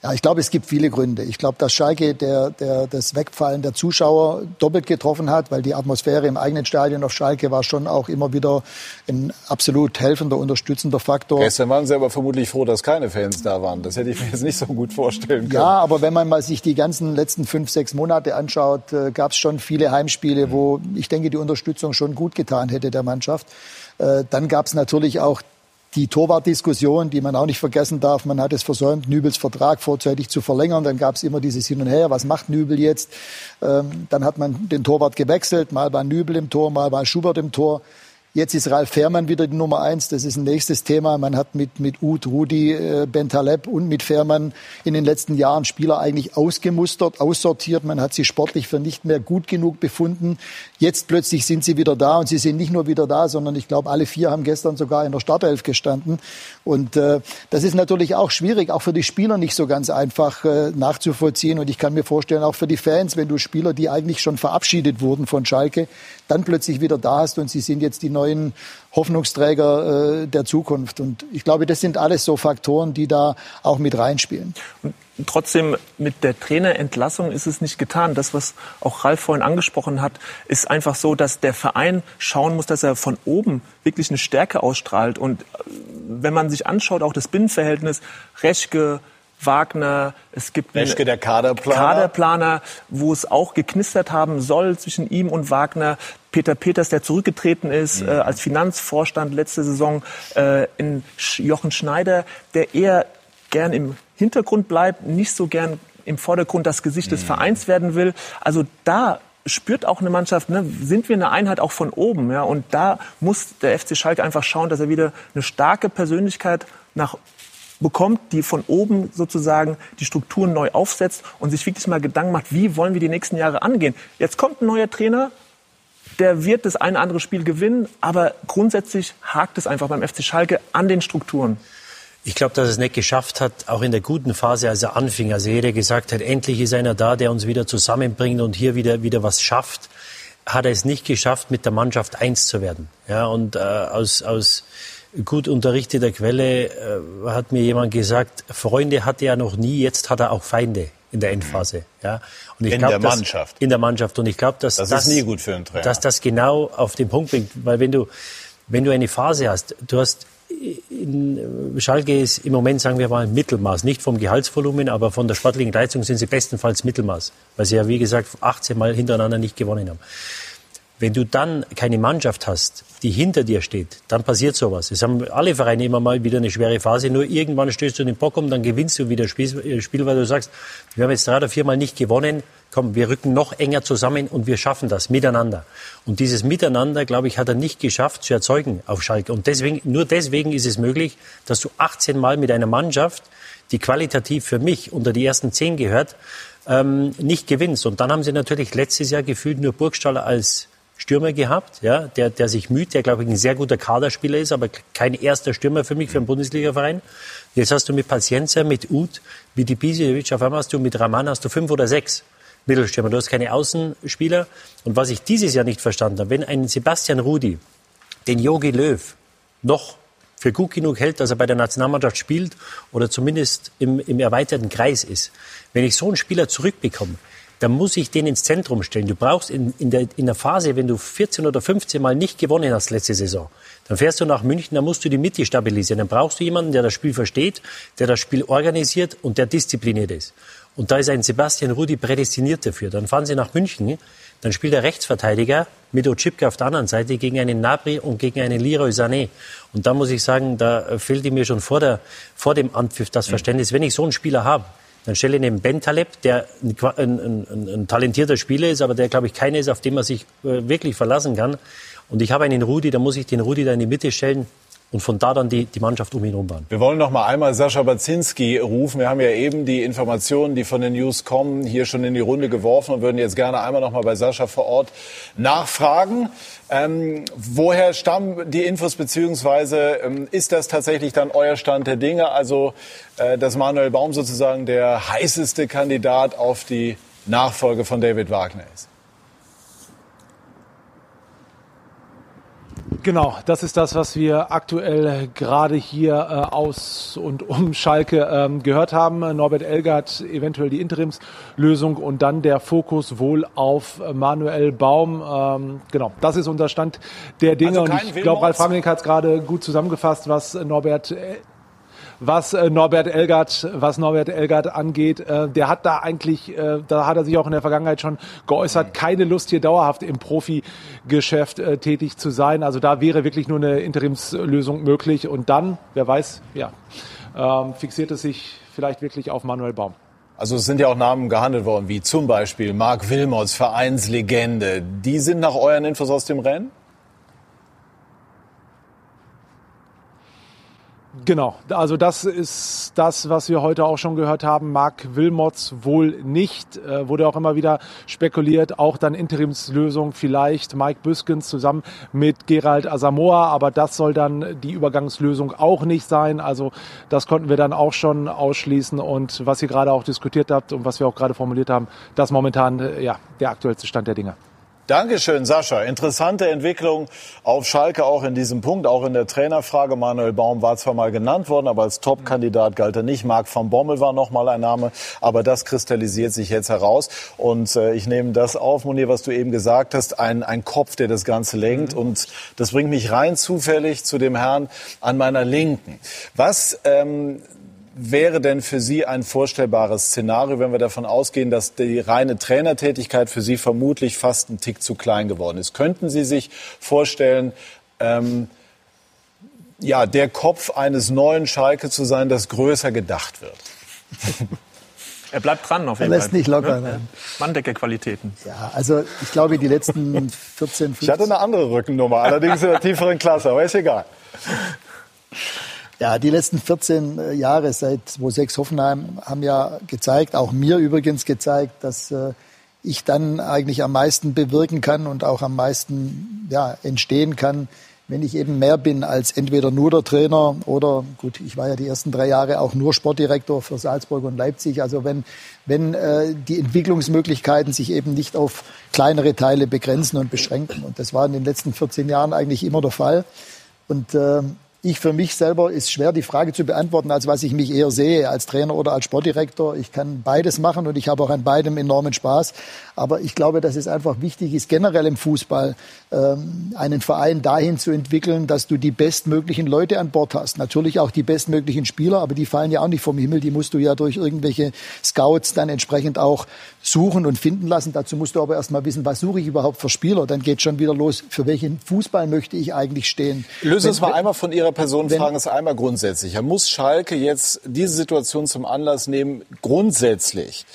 Ja, ich glaube, es gibt viele Gründe. Ich glaube, dass Schalke der, der, das Wegfallen der Zuschauer doppelt getroffen hat, weil die Atmosphäre im eigenen Stadion auf Schalke war schon auch immer wieder ein absolut helfender, unterstützender Faktor. Gestern waren Sie aber vermutlich froh, dass keine Fans da waren. Das hätte ich mir jetzt nicht so gut vorstellen können. Ja, aber wenn man mal sich die ganzen letzten fünf, sechs Monate anschaut, äh, gab es schon viele Heimspiele, wo ich denke, die Unterstützung schon gut getan hätte der Mannschaft. Äh, dann gab es natürlich auch die Torwartdiskussion, die man auch nicht vergessen darf. Man hat es versäumt, Nübels Vertrag vorzeitig zu verlängern. Dann gab es immer dieses Hin und Her. Was macht Nübel jetzt? Ähm, dann hat man den Torwart gewechselt. Mal war Nübel im Tor, mal war Schubert im Tor. Jetzt ist Ralf Fährmann wieder die Nummer eins. Das ist ein nächstes Thema. Man hat mit, mit Uth, Rudi, äh, Bentaleb und mit Fährmann in den letzten Jahren Spieler eigentlich ausgemustert, aussortiert. Man hat sie sportlich für nicht mehr gut genug befunden. Jetzt plötzlich sind sie wieder da und sie sind nicht nur wieder da, sondern ich glaube, alle vier haben gestern sogar in der Startelf gestanden. Und äh, das ist natürlich auch schwierig, auch für die Spieler nicht so ganz einfach äh, nachzuvollziehen. Und ich kann mir vorstellen, auch für die Fans, wenn du Spieler, die eigentlich schon verabschiedet wurden von Schalke, dann plötzlich wieder da hast und sie sind jetzt die neuen Hoffnungsträger äh, der Zukunft. Und ich glaube, das sind alles so Faktoren, die da auch mit reinspielen. Und trotzdem mit der Trainerentlassung ist es nicht getan. Das, was auch Ralf vorhin angesprochen hat, ist einfach so, dass der Verein schauen muss, dass er von oben wirklich eine Stärke ausstrahlt. Und äh, wenn man sich anschaut, auch das Binnenverhältnis, Reschke, Wagner, es gibt Reschke, der Kaderplaner. Kaderplaner, wo es auch geknistert haben soll zwischen ihm und Wagner. Peter Peters, der zurückgetreten ist mhm. äh, als Finanzvorstand letzte Saison, äh, in Jochen Schneider, der eher gern im Hintergrund bleibt, nicht so gern im Vordergrund das Gesicht mhm. des Vereins werden will. Also da spürt auch eine Mannschaft, ne, sind wir eine Einheit auch von oben. Ja? Und da muss der FC Schalke einfach schauen, dass er wieder eine starke Persönlichkeit nach bekommt, die von oben sozusagen die Strukturen neu aufsetzt und sich wirklich mal Gedanken macht, wie wollen wir die nächsten Jahre angehen. Jetzt kommt ein neuer Trainer, der wird das eine andere Spiel gewinnen, aber grundsätzlich hakt es einfach beim FC Schalke an den Strukturen. Ich glaube, dass er es nicht geschafft hat, auch in der guten Phase, als er anfing, also jeder gesagt hat, endlich ist einer da, der uns wieder zusammenbringt und hier wieder, wieder was schafft, hat er es nicht geschafft, mit der Mannschaft eins zu werden. Ja, und äh, aus, aus gut unterrichteter Quelle äh, hat mir jemand gesagt, Freunde hatte er noch nie, jetzt hat er auch Feinde in der Endphase. Ja. Und ich in glaub, der dass, Mannschaft. In der Mannschaft. Und ich glaube, dass das, das ist nie gut für einen Trainer. Dass das genau auf den Punkt bringt, weil wenn du wenn du eine Phase hast, du hast in Schalke ist im Moment, sagen wir mal, Mittelmaß. Nicht vom Gehaltsvolumen, aber von der sportlichen Leistung sind sie bestenfalls Mittelmaß. Weil sie ja, wie gesagt, 18 Mal hintereinander nicht gewonnen haben. Wenn du dann keine Mannschaft hast, die hinter dir steht, dann passiert sowas. Es haben alle Vereine immer mal wieder eine schwere Phase. Nur irgendwann stößt du den Bock um, dann gewinnst du wieder Spiel, Spiel, weil du sagst, wir haben jetzt drei oder viermal nicht gewonnen. Komm, wir rücken noch enger zusammen und wir schaffen das miteinander. Und dieses Miteinander, glaube ich, hat er nicht geschafft zu erzeugen auf Schalke. Und deswegen, nur deswegen ist es möglich, dass du 18 Mal mit einer Mannschaft, die qualitativ für mich unter die ersten zehn gehört, ähm, nicht gewinnst. Und dann haben sie natürlich letztes Jahr gefühlt nur Burgstaller als Stürmer gehabt, ja, der, der sich müht, der, glaube ich, ein sehr guter Kaderspieler ist, aber kein erster Stürmer für mich, für einen Bundesliga-Verein. Jetzt hast du mit Paciencia, mit Uth, mit Ibisevic, auf einmal hast du mit Raman hast du fünf oder sechs. Mittelstürmer, du hast keine Außenspieler. Und was ich dieses Jahr nicht verstanden habe, wenn ein Sebastian Rudi den Jogi Löw noch für gut genug hält, dass er bei der Nationalmannschaft spielt oder zumindest im, im erweiterten Kreis ist. Wenn ich so einen Spieler zurückbekomme, dann muss ich den ins Zentrum stellen. Du brauchst in, in, der, in der Phase, wenn du 14 oder 15 Mal nicht gewonnen hast letzte Saison, dann fährst du nach München, dann musst du die Mitte stabilisieren. Dann brauchst du jemanden, der das Spiel versteht, der das Spiel organisiert und der diszipliniert ist. Und da ist ein Sebastian Rudi prädestiniert dafür. Dann fahren sie nach München, dann spielt der Rechtsverteidiger mit Ochipka auf der anderen Seite gegen einen Nabri und gegen einen Leroy Sané. Und da muss ich sagen, da fehlte mir schon vor, der, vor dem Anpfiff das Verständnis. Wenn ich so einen Spieler habe, dann stelle ich neben Ben Taleb, der ein, ein, ein, ein talentierter Spieler ist, aber der, glaube ich, keiner ist, auf den man sich äh, wirklich verlassen kann. Und ich habe einen Rudi, da muss ich den Rudi da in die Mitte stellen und von da dann die, die Mannschaft um ihn herum. Wir wollen noch mal einmal Sascha Baczynski rufen. Wir haben ja eben die Informationen, die von den News kommen, hier schon in die Runde geworfen und würden jetzt gerne einmal noch mal bei Sascha vor Ort nachfragen. Ähm, woher stammen die Infos beziehungsweise ähm, ist das tatsächlich dann euer Stand der Dinge? Also, äh, dass Manuel Baum sozusagen der heißeste Kandidat auf die Nachfolge von David Wagner ist? Genau, das ist das, was wir aktuell gerade hier äh, aus und um Schalke ähm, gehört haben. Norbert Elgert eventuell die Interimslösung und dann der Fokus wohl auf Manuel Baum. Ähm, genau, das ist unser Stand der Dinge. Also und ich glaube, Ralf Rangnick hat es gerade gut zusammengefasst, was Norbert äh, was äh, Norbert Elgert, was Norbert Elgert angeht. Äh, der hat da eigentlich, äh, da hat er sich auch in der Vergangenheit schon geäußert, keine Lust hier dauerhaft im Profigeschäft äh, tätig zu sein. Also da wäre wirklich nur eine Interimslösung möglich. Und dann, wer weiß, ja, ähm, fixiert es sich vielleicht wirklich auf Manuel Baum. Also es sind ja auch Namen gehandelt worden, wie zum Beispiel Marc Wilmots, Vereinslegende. Die sind nach euren Infos aus dem Rennen? Genau, also das ist das, was wir heute auch schon gehört haben. Marc Wilmots wohl nicht, äh, wurde auch immer wieder spekuliert. Auch dann Interimslösung vielleicht Mike Büskens zusammen mit Gerald Asamoah, aber das soll dann die Übergangslösung auch nicht sein. Also das konnten wir dann auch schon ausschließen und was ihr gerade auch diskutiert habt und was wir auch gerade formuliert haben, das momentan äh, ja der aktuellste Stand der Dinge. Dankeschön, Sascha. Interessante Entwicklung auf Schalke auch in diesem Punkt, auch in der Trainerfrage. Manuel Baum war zwar mal genannt worden, aber als Top-Kandidat galt er nicht. Marc van Bommel war noch mal ein Name, aber das kristallisiert sich jetzt heraus. Und äh, ich nehme das auf, Monier, was du eben gesagt hast, ein, ein Kopf, der das Ganze lenkt. Mhm. Und das bringt mich rein zufällig zu dem Herrn an meiner Linken. Was ähm, wäre denn für Sie ein vorstellbares Szenario, wenn wir davon ausgehen, dass die reine Trainertätigkeit für Sie vermutlich fast ein Tick zu klein geworden ist? Könnten Sie sich vorstellen, ähm, ja, der Kopf eines neuen Schalke zu sein, das größer gedacht wird? Er bleibt dran auf jeden Fall. Er lässt nicht locker. Ne? Manndecke-Qualitäten. Ja, also ich glaube, die letzten 14, 15... Ich hatte eine andere Rückennummer, allerdings in der tieferen Klasse, aber ist egal. Ja, die letzten 14 äh, Jahre seit 2006 Hoffenheim haben ja gezeigt, auch mir übrigens gezeigt, dass äh, ich dann eigentlich am meisten bewirken kann und auch am meisten ja, entstehen kann, wenn ich eben mehr bin als entweder nur der Trainer oder gut, ich war ja die ersten drei Jahre auch nur Sportdirektor für Salzburg und Leipzig. Also wenn, wenn äh, die Entwicklungsmöglichkeiten sich eben nicht auf kleinere Teile begrenzen und beschränken. Und das war in den letzten 14 Jahren eigentlich immer der Fall. Und äh, ich für mich selber ist schwer die Frage zu beantworten, als was ich mich eher sehe, als Trainer oder als Sportdirektor. Ich kann beides machen und ich habe auch an beidem enormen Spaß. Aber ich glaube, dass es einfach wichtig ist, generell im Fußball ähm, einen Verein dahin zu entwickeln, dass du die bestmöglichen Leute an Bord hast. Natürlich auch die bestmöglichen Spieler, aber die fallen ja auch nicht vom Himmel. Die musst du ja durch irgendwelche Scouts dann entsprechend auch suchen und finden lassen. Dazu musst du aber erst mal wissen, was suche ich überhaupt für Spieler. Dann geht schon wieder los, für welchen Fußball möchte ich eigentlich stehen. Lösen uns mal einmal von Ihrer Person, fragen es einmal grundsätzlicher. Muss Schalke jetzt diese Situation zum Anlass nehmen, grundsätzlich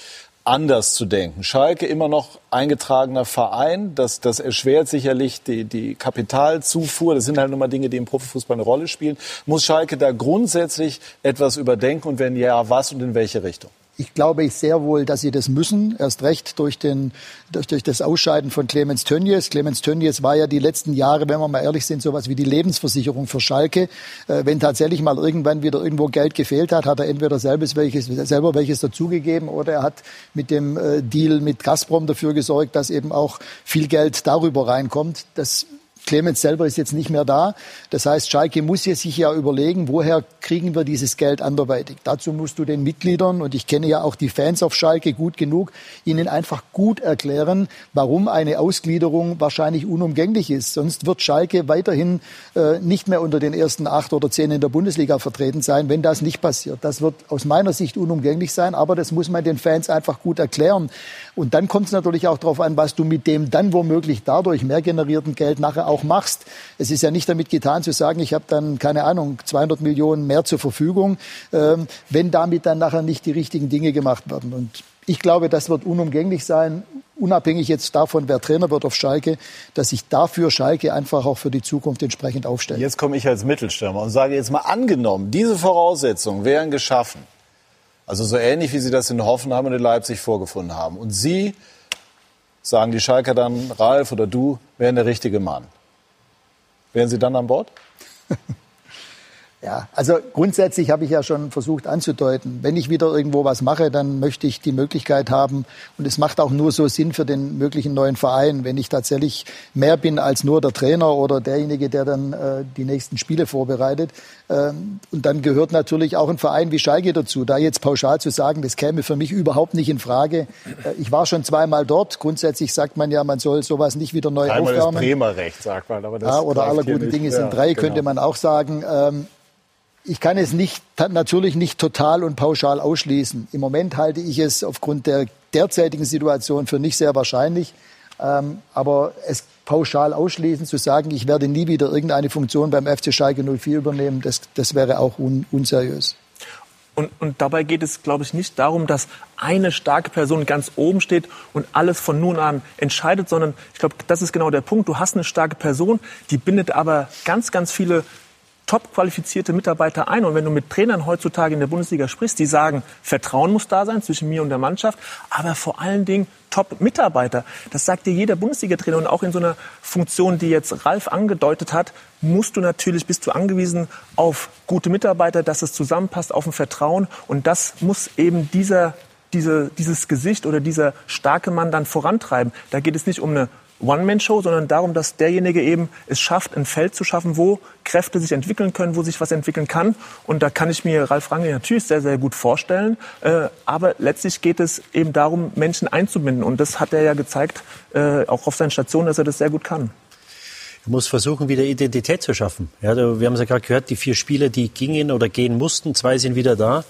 anders zu denken. Schalke immer noch eingetragener Verein, das, das erschwert sicherlich die, die Kapitalzufuhr. Das sind halt nun mal Dinge, die im Profifußball eine Rolle spielen. Muss Schalke da grundsätzlich etwas überdenken und wenn ja, was und in welche Richtung? Ich glaube sehr wohl, dass sie das müssen, erst recht durch, den, durch, durch das Ausscheiden von Clemens Tönnies. Clemens Tönnies war ja die letzten Jahre, wenn wir mal ehrlich sind, sowas wie die Lebensversicherung für Schalke. Äh, wenn tatsächlich mal irgendwann wieder irgendwo Geld gefehlt hat, hat er entweder selbst welches, selber welches dazugegeben oder er hat mit dem äh, Deal mit Gazprom dafür gesorgt, dass eben auch viel Geld darüber reinkommt. Das Clemens selber ist jetzt nicht mehr da. Das heißt, Schalke muss jetzt sich ja überlegen, woher kriegen wir dieses Geld anderweitig. Dazu musst du den Mitgliedern, und ich kenne ja auch die Fans auf Schalke gut genug, ihnen einfach gut erklären, warum eine Ausgliederung wahrscheinlich unumgänglich ist. Sonst wird Schalke weiterhin äh, nicht mehr unter den ersten acht oder zehn in der Bundesliga vertreten sein, wenn das nicht passiert. Das wird aus meiner Sicht unumgänglich sein, aber das muss man den Fans einfach gut erklären. Und dann kommt es natürlich auch darauf an, was du mit dem dann womöglich dadurch mehr generierten Geld nachher auch machst. Es ist ja nicht damit getan zu sagen, ich habe dann, keine Ahnung, 200 Millionen mehr zur Verfügung, ähm, wenn damit dann nachher nicht die richtigen Dinge gemacht werden. Und ich glaube, das wird unumgänglich sein, unabhängig jetzt davon, wer Trainer wird auf Schalke, dass sich dafür Schalke einfach auch für die Zukunft entsprechend aufstellt. Jetzt komme ich als Mittelstürmer und sage jetzt mal angenommen, diese Voraussetzungen wären geschaffen. Also so ähnlich, wie Sie das in Hoffenheim und in Leipzig vorgefunden haben. Und Sie, sagen die Schalker dann, Ralf oder du, wären der richtige Mann. Wären Sie dann an Bord? Ja, also grundsätzlich habe ich ja schon versucht anzudeuten, wenn ich wieder irgendwo was mache, dann möchte ich die Möglichkeit haben, und es macht auch nur so Sinn für den möglichen neuen Verein, wenn ich tatsächlich mehr bin als nur der Trainer oder derjenige, der dann äh, die nächsten Spiele vorbereitet. Ähm, und dann gehört natürlich auch ein Verein wie Schalke dazu. Da jetzt pauschal zu sagen, das käme für mich überhaupt nicht in Frage. Äh, ich war schon zweimal dort. Grundsätzlich sagt man ja, man soll sowas nicht wieder neu Einmal aufwärmen. ist Bremer Recht, sagt man. Aber das ja, oder aller guten Dinge sind drei, ja, genau. könnte man auch sagen. Ähm, ich kann es nicht, natürlich nicht total und pauschal ausschließen. Im Moment halte ich es aufgrund der derzeitigen Situation für nicht sehr wahrscheinlich. Ähm, aber es pauschal ausschließen, zu sagen, ich werde nie wieder irgendeine Funktion beim FC Schalke 04 übernehmen, das, das wäre auch un, unseriös. Und, und, dabei geht es, glaube ich, nicht darum, dass eine starke Person ganz oben steht und alles von nun an entscheidet, sondern ich glaube, das ist genau der Punkt. Du hast eine starke Person, die bindet aber ganz, ganz viele top qualifizierte Mitarbeiter ein. Und wenn du mit Trainern heutzutage in der Bundesliga sprichst, die sagen, Vertrauen muss da sein zwischen mir und der Mannschaft, aber vor allen Dingen Top-Mitarbeiter. Das sagt dir jeder Bundesliga-Trainer. Und auch in so einer Funktion, die jetzt Ralf angedeutet hat, musst du natürlich, bist du angewiesen auf gute Mitarbeiter, dass es zusammenpasst, auf ein Vertrauen. Und das muss eben dieser diese, dieses Gesicht oder dieser starke Mann dann vorantreiben. Da geht es nicht um eine One-Man-Show, sondern darum, dass derjenige eben es schafft, ein Feld zu schaffen, wo Kräfte sich entwickeln können, wo sich was entwickeln kann. Und da kann ich mir Ralf Rangel natürlich sehr, sehr gut vorstellen. Äh, aber letztlich geht es eben darum, Menschen einzubinden. Und das hat er ja gezeigt, äh, auch auf seinen Stationen, dass er das sehr gut kann. Er muss versuchen, wieder Identität zu schaffen. Ja, wir haben es ja gerade gehört, die vier Spieler, die gingen oder gehen mussten, zwei sind wieder da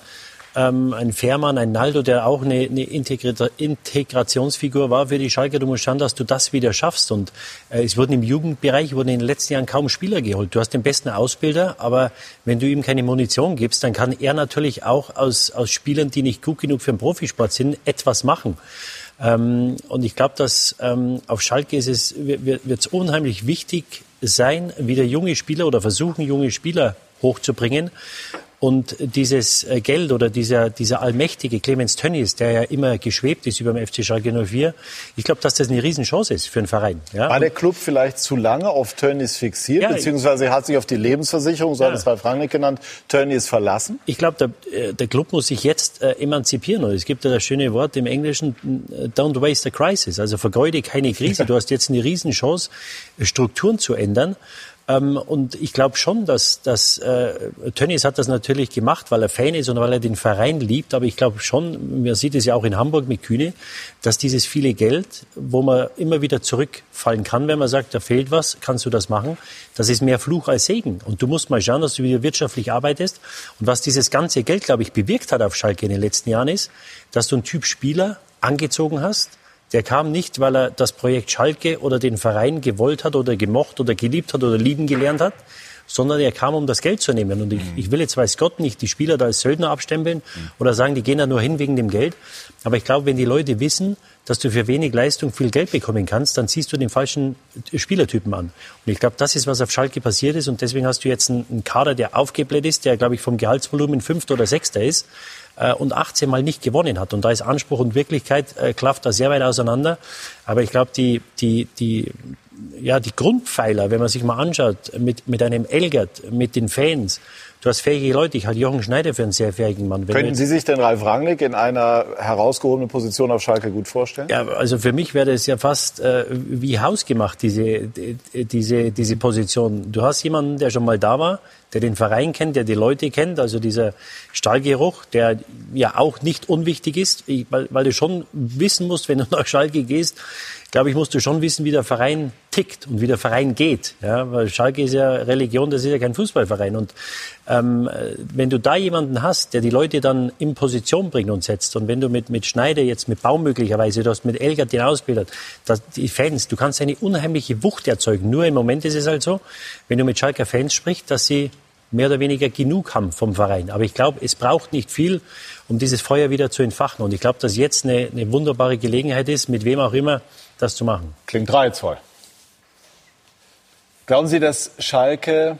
ähm, ein Fährmann, ein Naldo, der auch eine, eine Integrationsfigur war für die Schalke. Du musst schauen, dass du das wieder schaffst. Und äh, es wurden im Jugendbereich wurden in den letzten Jahren kaum Spieler geholt. Du hast den besten Ausbilder, aber wenn du ihm keine Munition gibst, dann kann er natürlich auch aus, aus Spielern, die nicht gut genug für den Profisport sind, etwas machen. Ähm, und ich glaube, dass ähm, auf Schalke ist es, wird es unheimlich wichtig sein, wieder junge Spieler oder versuchen, junge Spieler hochzubringen. Und dieses äh, Geld oder dieser, dieser allmächtige Clemens Tönnies, der ja immer geschwebt ist über dem FC Schalke 04, ich glaube, dass das eine Riesenchance ist für einen Verein. Ja? War der Club vielleicht zu lange auf Tönnies fixiert, ja, beziehungsweise hat sich auf die Lebensversicherung, so ja. hat es Ralf Rangnick genannt, Tönnies verlassen? Ich glaube, der, äh, der Club muss sich jetzt äh, emanzipieren. Und es gibt ja das schöne Wort im Englischen, äh, don't waste a crisis, also vergeude keine Krise. Du hast jetzt eine Riesenchance, Strukturen zu ändern. Ähm, und ich glaube schon, dass, dass äh, Tönnies hat das natürlich gemacht, weil er Fan ist und weil er den Verein liebt. Aber ich glaube schon, man sieht es ja auch in Hamburg mit Kühne, dass dieses viele Geld, wo man immer wieder zurückfallen kann, wenn man sagt, da fehlt was, kannst du das machen, das ist mehr Fluch als Segen. Und du musst mal schauen, dass du wieder wirtschaftlich arbeitest. Und was dieses ganze Geld, glaube ich, bewirkt hat auf Schalke in den letzten Jahren ist, dass du einen Typ Spieler angezogen hast, der kam nicht, weil er das Projekt Schalke oder den Verein gewollt hat oder gemocht oder geliebt hat oder lieben gelernt hat, sondern er kam, um das Geld zu nehmen. Und ich, mhm. ich will jetzt, weiß Gott, nicht die Spieler da als Söldner abstempeln mhm. oder sagen, die gehen da nur hin wegen dem Geld. Aber ich glaube, wenn die Leute wissen, dass du für wenig Leistung viel Geld bekommen kannst, dann ziehst du den falschen Spielertypen an. Und ich glaube, das ist, was auf Schalke passiert ist. Und deswegen hast du jetzt einen, Kader, der aufgebläht ist, der, glaube ich, vom Gehaltsvolumen Fünfter oder Sechster ist äh, und 18 Mal nicht gewonnen hat. Und da ist Anspruch und Wirklichkeit äh, klafft da sehr weit auseinander. Aber ich glaube, die, die, die, ja, die Grundpfeiler, wenn man sich mal anschaut, mit, mit einem Elgert, mit den Fans, du hast fähige Leute. Ich halte Jochen Schneider für einen sehr fähigen Mann. Wenn Könnten Sie sich denn Ralf Rangnick in einer herausgehobenen Position auf Schalke gut vorstellen? Ja, also für mich wäre das ja fast äh, wie hausgemacht, diese, diese, diese Position. Du hast jemanden, der schon mal da war, der den Verein kennt, der die Leute kennt, also dieser Stallgeruch, der ja auch nicht unwichtig ist, weil, weil du schon wissen musst, wenn du nach Schalke gehst, glaube ich, musst du schon wissen, wie der Verein tickt und wie der Verein geht. Ja, weil Schalke ist ja Religion, das ist ja kein Fußballverein. Und ähm, wenn du da jemanden hast, der die Leute dann in Position bringt und setzt, und wenn du mit, mit Schneider jetzt, mit Baum möglicherweise, du hast mit Elgert den Ausbilder, dass die Fans, du kannst eine unheimliche Wucht erzeugen. Nur im Moment ist es halt so, wenn du mit Schalker Fans sprichst, dass sie mehr oder weniger genug haben vom Verein. Aber ich glaube, es braucht nicht viel, um dieses Feuer wieder zu entfachen. Und ich glaube, dass jetzt eine, eine wunderbare Gelegenheit ist, mit wem auch immer, das zu machen. Klingt reizvoll. Glauben Sie, dass Schalke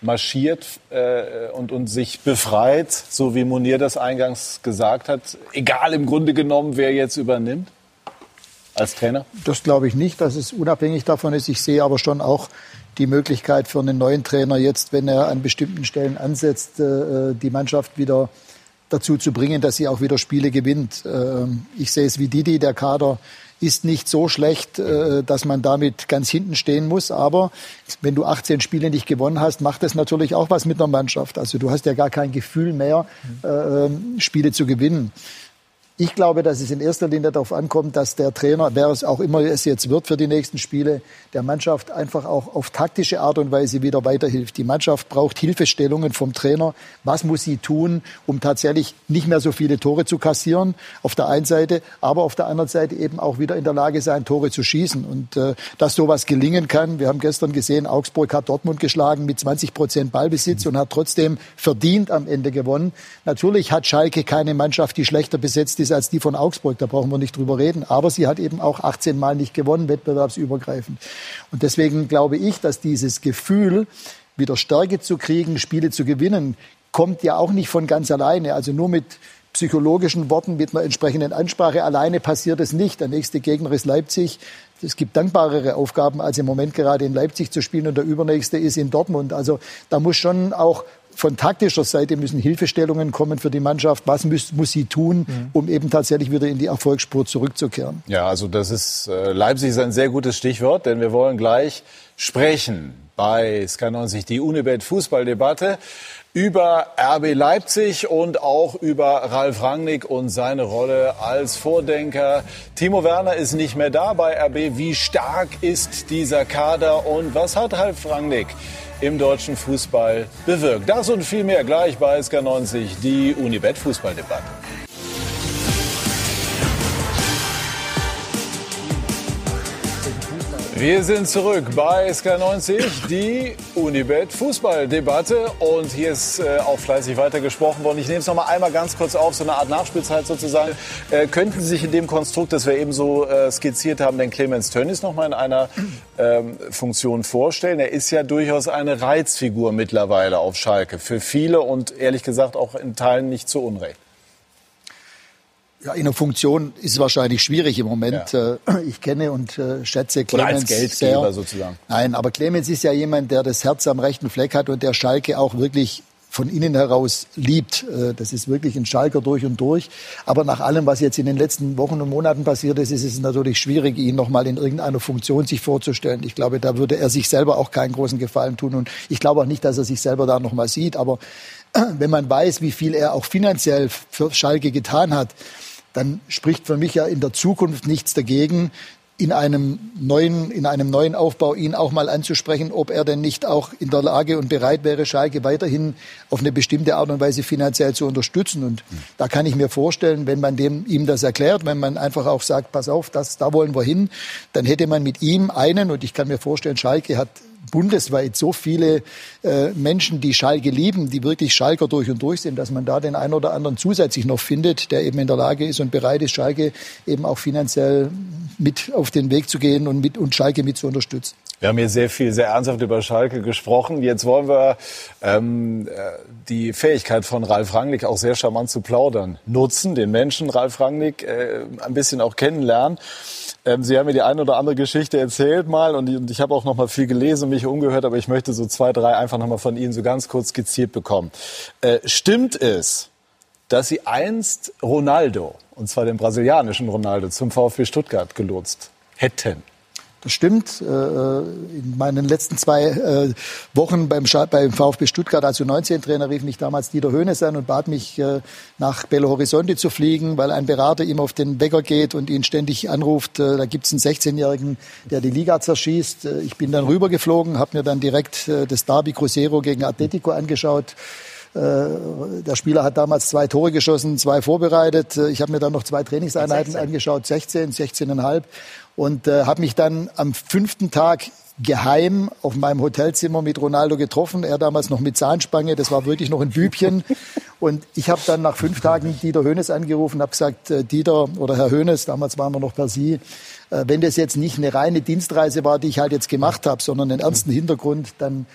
marschiert äh, und, und sich befreit, so wie Monier das eingangs gesagt hat, egal im Grunde genommen, wer jetzt übernimmt als Trainer? Das glaube ich nicht, dass es unabhängig davon ist. Ich sehe aber schon auch die Möglichkeit für einen neuen Trainer jetzt, wenn er an bestimmten Stellen ansetzt, äh, die Mannschaft wieder dazu zu bringen, dass sie auch wieder Spiele gewinnt. Ähm, ich sehe es wie Didi, der Kader ist nicht so schlecht, äh, dass man damit ganz hinten stehen muss. Aber wenn du 18 Spiele nicht gewonnen hast, macht das natürlich auch was mit einer Mannschaft. Also du hast ja gar kein Gefühl mehr, äh, ähm, Spiele zu gewinnen. Ich glaube, dass es in erster Linie darauf ankommt, dass der Trainer, wer es auch immer es jetzt wird für die nächsten Spiele, der Mannschaft einfach auch auf taktische Art und Weise wieder weiterhilft. Die Mannschaft braucht Hilfestellungen vom Trainer. Was muss sie tun, um tatsächlich nicht mehr so viele Tore zu kassieren? Auf der einen Seite, aber auf der anderen Seite eben auch wieder in der Lage sein, Tore zu schießen. Und äh, dass sowas gelingen kann. Wir haben gestern gesehen, Augsburg hat Dortmund geschlagen mit 20 Prozent Ballbesitz und hat trotzdem verdient am Ende gewonnen. Natürlich hat Schalke keine Mannschaft, die schlechter besetzt ist als die von Augsburg, da brauchen wir nicht drüber reden. Aber sie hat eben auch 18 Mal nicht gewonnen, wettbewerbsübergreifend. Und deswegen glaube ich, dass dieses Gefühl, wieder Stärke zu kriegen, Spiele zu gewinnen, kommt ja auch nicht von ganz alleine. Also nur mit psychologischen Worten, mit einer entsprechenden Ansprache alleine passiert es nicht. Der nächste Gegner ist Leipzig. Es gibt dankbarere Aufgaben, als im Moment gerade in Leipzig zu spielen und der übernächste ist in Dortmund. Also da muss schon auch von taktischer Seite müssen Hilfestellungen kommen für die Mannschaft. Was muss, muss sie tun, mhm. um eben tatsächlich wieder in die Erfolgsspur zurückzukehren? Ja, also das ist äh, Leipzig ist ein sehr gutes Stichwort, denn wir wollen gleich sprechen bei Sky90 die Unibet Fußballdebatte über RB Leipzig und auch über Ralf Rangnick und seine Rolle als Vordenker. Timo Werner ist nicht mehr da bei RB. Wie stark ist dieser Kader und was hat Ralf Rangnick im deutschen Fußball bewirkt. Das und viel mehr gleich bei SK90, die Unibet Fußballdebatte. Wir sind zurück bei SK90, die Unibet Fußballdebatte. Und hier ist äh, auch fleißig weitergesprochen worden. Ich nehme es noch mal einmal ganz kurz auf, so eine Art Nachspielzeit sozusagen. Äh, könnten Sie sich in dem Konstrukt, das wir eben so äh, skizziert haben, den Clemens Tönnies noch mal in einer ähm, Funktion vorstellen? Er ist ja durchaus eine Reizfigur mittlerweile auf Schalke. Für viele und ehrlich gesagt auch in Teilen nicht zu Unrecht. Ja, in der Funktion ist es wahrscheinlich schwierig im Moment. Ja. Äh, ich kenne und äh, schätze Clemens Oder als Geldgeber sehr. sozusagen. Nein, aber Clemens ist ja jemand, der das Herz am rechten Fleck hat und der Schalke auch wirklich von innen heraus liebt. Äh, das ist wirklich ein Schalker durch und durch. Aber nach allem, was jetzt in den letzten Wochen und Monaten passiert ist, ist es natürlich schwierig, ihn nochmal in irgendeiner Funktion sich vorzustellen. Ich glaube, da würde er sich selber auch keinen großen Gefallen tun. Und ich glaube auch nicht, dass er sich selber da nochmal sieht. Aber wenn man weiß, wie viel er auch finanziell für Schalke getan hat, dann spricht für mich ja in der Zukunft nichts dagegen, in einem neuen, in einem neuen Aufbau ihn auch mal anzusprechen, ob er denn nicht auch in der Lage und bereit wäre, Schalke weiterhin auf eine bestimmte Art und Weise finanziell zu unterstützen. Und da kann ich mir vorstellen, wenn man dem, ihm das erklärt, wenn man einfach auch sagt, pass auf, das, da wollen wir hin, dann hätte man mit ihm einen, und ich kann mir vorstellen, Schalke hat bundesweit so viele äh, Menschen, die Schalke lieben, die wirklich Schalker durch und durch sind, dass man da den einen oder anderen zusätzlich noch findet, der eben in der Lage ist und bereit ist, Schalke eben auch finanziell mit auf den Weg zu gehen und, mit, und Schalke mit zu unterstützen. Wir haben hier sehr viel, sehr ernsthaft über Schalke gesprochen. Jetzt wollen wir ähm, äh, die Fähigkeit von Ralf Rangnick auch sehr charmant zu plaudern nutzen, den Menschen Ralf Rangnick äh, ein bisschen auch kennenlernen. Ähm, Sie haben mir die eine oder andere Geschichte erzählt mal und, und ich habe auch noch mal viel gelesen und mich umgehört, aber ich möchte so zwei, drei einfach noch mal von Ihnen so ganz kurz skizziert bekommen. Äh, stimmt es, dass Sie einst Ronaldo, und zwar den brasilianischen Ronaldo, zum VfB Stuttgart gelotst hätten? Das stimmt. Äh, in meinen letzten zwei äh, Wochen beim, VfB Stuttgart als U19-Trainer rief mich damals Dieter Höhnes an und bat mich, äh, nach Belo Horizonte zu fliegen, weil ein Berater ihm auf den Wecker geht und ihn ständig anruft. Da gibt es einen 16-Jährigen, der die Liga zerschießt. Ich bin dann rübergeflogen, habe mir dann direkt das Derby Cruzeiro gegen Atletico angeschaut. Der Spieler hat damals zwei Tore geschossen, zwei vorbereitet. Ich habe mir dann noch zwei Trainingseinheiten 16. angeschaut, 16, 16,5 und äh, habe mich dann am fünften Tag geheim auf meinem Hotelzimmer mit Ronaldo getroffen. Er damals noch mit Zahnspange, das war wirklich noch ein Bübchen. Und ich habe dann nach fünf Tagen Dieter Hönes angerufen, habe gesagt, äh, Dieter oder Herr Hönes, damals waren wir noch per Sie, äh, wenn das jetzt nicht eine reine Dienstreise war, die ich halt jetzt gemacht habe, sondern einen ernsten Hintergrund, dann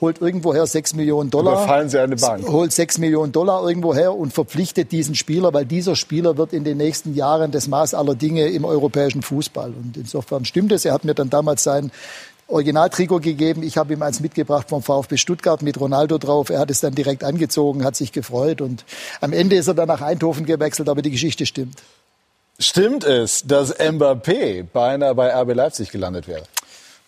holt irgendwoher sechs Millionen Dollar. Überfallen Sie eine Bank. Holt sechs Millionen Dollar irgendwoher und verpflichtet diesen Spieler, weil dieser Spieler wird in den nächsten Jahren das Maß aller Dinge im europäischen Fußball. Und insofern stimmt es. Er hat mir dann damals sein Originaltrikot gegeben. Ich habe ihm eins mitgebracht vom VfB Stuttgart mit Ronaldo drauf. Er hat es dann direkt angezogen, hat sich gefreut und am Ende ist er dann nach Eindhoven gewechselt, aber die Geschichte stimmt. Stimmt es, dass Mbappé beinahe bei RB Leipzig gelandet wäre?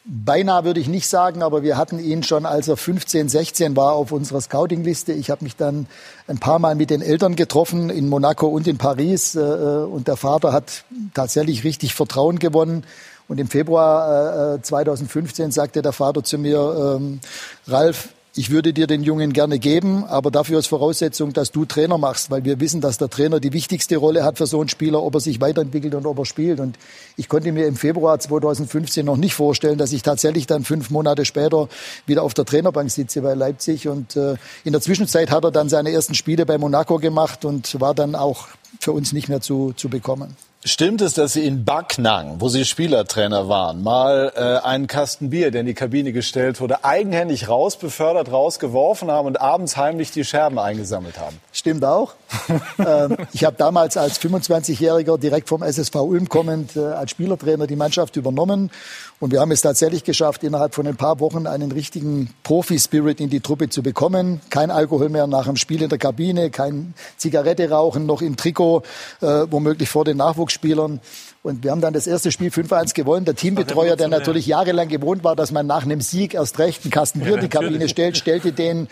Beinahe würde ich nicht sagen, aber wir hatten ihn schon, als er 15, 16 war, auf unserer Scouting-Liste. Ich habe mich dann ein paar Mal mit den Eltern getroffen, in Monaco und in Paris. Äh, und der Vater hat tatsächlich richtig Vertrauen gewonnen. Und im Februar 2015 äh, sagte der Vater zu mir, ähm, Ralf, ich würde dir den Jungen gerne geben, aber dafür ist Voraussetzung, dass du Trainer machst, weil wir wissen, dass der Trainer die wichtigste Rolle hat für so einen Spieler, ob er sich weiterentwickelt und ob er spielt. Und ich konnte mir im Februar 2015 noch nicht vorstellen, dass ich tatsächlich dann fünf Monate später wieder auf der Trainerbank sitze bei Leipzig. Und äh, in der Zwischenzeit hat er dann seine ersten Spiele bei Monaco gemacht und war dann auch für uns nicht mehr zu, zu bekommen. Stimmt es, dass Sie in Backnang, wo Sie Spielertrainer waren, mal äh, einen Kasten Bier, der in die Kabine gestellt wurde, eigenhändig rausbefördert, rausgeworfen haben und abends heimlich die Scherben eingesammelt haben? Stimmt auch. ähm, ich habe damals als 25-Jähriger direkt vom SSV Ulm kommend äh, als Spielertrainer die Mannschaft übernommen und wir haben es tatsächlich geschafft, innerhalb von ein paar Wochen einen richtigen Profi-Spirit in die Truppe zu bekommen. Kein Alkohol mehr nach dem Spiel in der Kabine, kein Zigarette rauchen, noch im Trikot, äh, womöglich vor den Nachwuchsspielern. Und wir haben dann das erste Spiel 5-1 gewonnen. Der Teambetreuer, der natürlich jahrelang gewohnt war, dass man nach einem Sieg erst recht einen Kasten Bier in die Kabine stellt, stellte den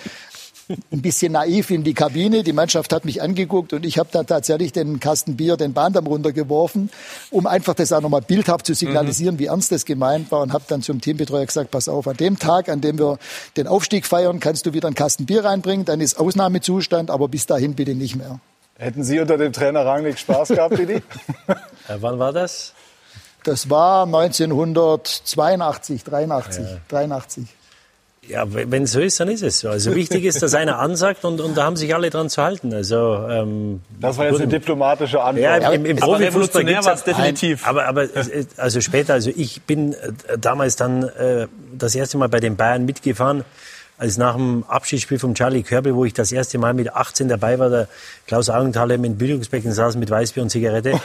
ein bisschen naiv in die Kabine. Die Mannschaft hat mich angeguckt und ich habe dann tatsächlich den Kasten Bier, den Bahndamm runtergeworfen, um einfach das auch nochmal bildhaft zu signalisieren, mhm. wie ernst das gemeint war und habe dann zum Teambetreuer gesagt, pass auf, an dem Tag, an dem wir den Aufstieg feiern, kannst du wieder einen Kasten Bier reinbringen, dann ist Ausnahmezustand, aber bis dahin bitte nicht mehr. Hätten Sie unter dem Trainer Rangnick Spaß gehabt, Didi? äh, wann war das? Das war 1982, 83, ja. 83. Ja, wenn es so ist, dann ist es so. Also wichtig ist, dass einer ansagt und, und da haben sich alle dran zu halten. Also ähm, das war jetzt eine diplomatische Antwort. Ja, im, im aber revolutionär war es definitiv. Aber, aber also später, also ich bin äh, damals dann äh, das erste Mal bei den Bayern mitgefahren als nach dem Abschiedsspiel von Charlie Körbel, wo ich das erste Mal mit 18 dabei war, der Klaus Augenthaler im Bildungsbecken saß mit Weißbier und Zigarette,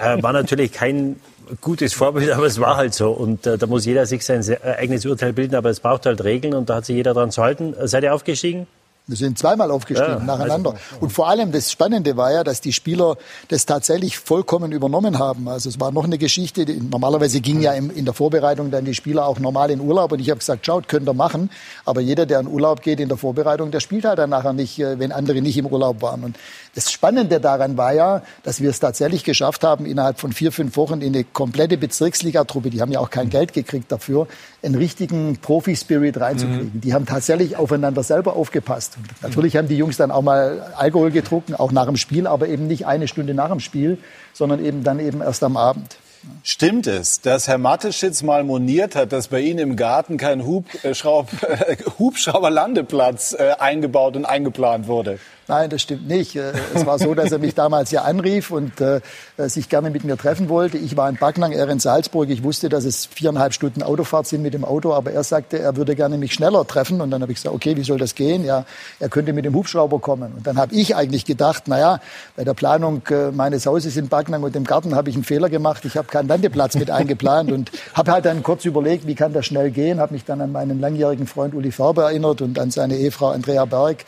äh, war natürlich kein gutes Vorbild, aber es war halt so. Und äh, da muss jeder sich sein eigenes Urteil bilden, aber es braucht halt Regeln und da hat sich jeder dran zu halten. Seid ihr aufgestiegen? Wir sind zweimal aufgestiegen ja, nacheinander. Also, und vor allem das Spannende war ja, dass die Spieler das tatsächlich vollkommen übernommen haben. Also es war noch eine Geschichte. Die, normalerweise ging ja im, in der Vorbereitung dann die Spieler auch normal in Urlaub. Und ich habe gesagt, schaut, könnt ihr machen. Aber jeder, der in Urlaub geht in der Vorbereitung, der spielt halt dann nachher nicht, äh, wenn andere nicht im Urlaub waren. Und das Spannende daran war ja, dass wir es tatsächlich geschafft haben, innerhalb von vier, fünf Wochen in eine komplette Bezirksligatruppe, die haben ja auch kein Geld gekriegt dafür, einen richtigen Profi-Spirit reinzukriegen. Mhm. Die haben tatsächlich aufeinander selber aufgepasst. Natürlich haben die Jungs dann auch mal Alkohol getrunken, auch nach dem Spiel, aber eben nicht eine Stunde nach dem Spiel, sondern eben dann eben erst am Abend. Stimmt es, dass Herr Mateschitz mal moniert hat, dass bei Ihnen im Garten kein äh, Hubschrauberlandeplatz äh, eingebaut und eingeplant wurde? Nein, das stimmt nicht. Äh, es war so, dass er mich damals ja anrief und äh, sich gerne mit mir treffen wollte. Ich war in Backnang, er in Salzburg. Ich wusste, dass es viereinhalb Stunden Autofahrt sind mit dem Auto, aber er sagte, er würde gerne mich schneller treffen. Und dann habe ich gesagt, okay, wie soll das gehen? Ja, er könnte mit dem Hubschrauber kommen. Und dann habe ich eigentlich gedacht, naja, bei der Planung äh, meines Hauses in Backnang und dem Garten habe ich einen Fehler gemacht. Ich habe keinen Landeplatz mit eingeplant und habe halt dann kurz überlegt, wie kann das schnell gehen. Habe mich dann an meinen langjährigen Freund Uli Farbe erinnert und an seine Ehefrau Andrea Berg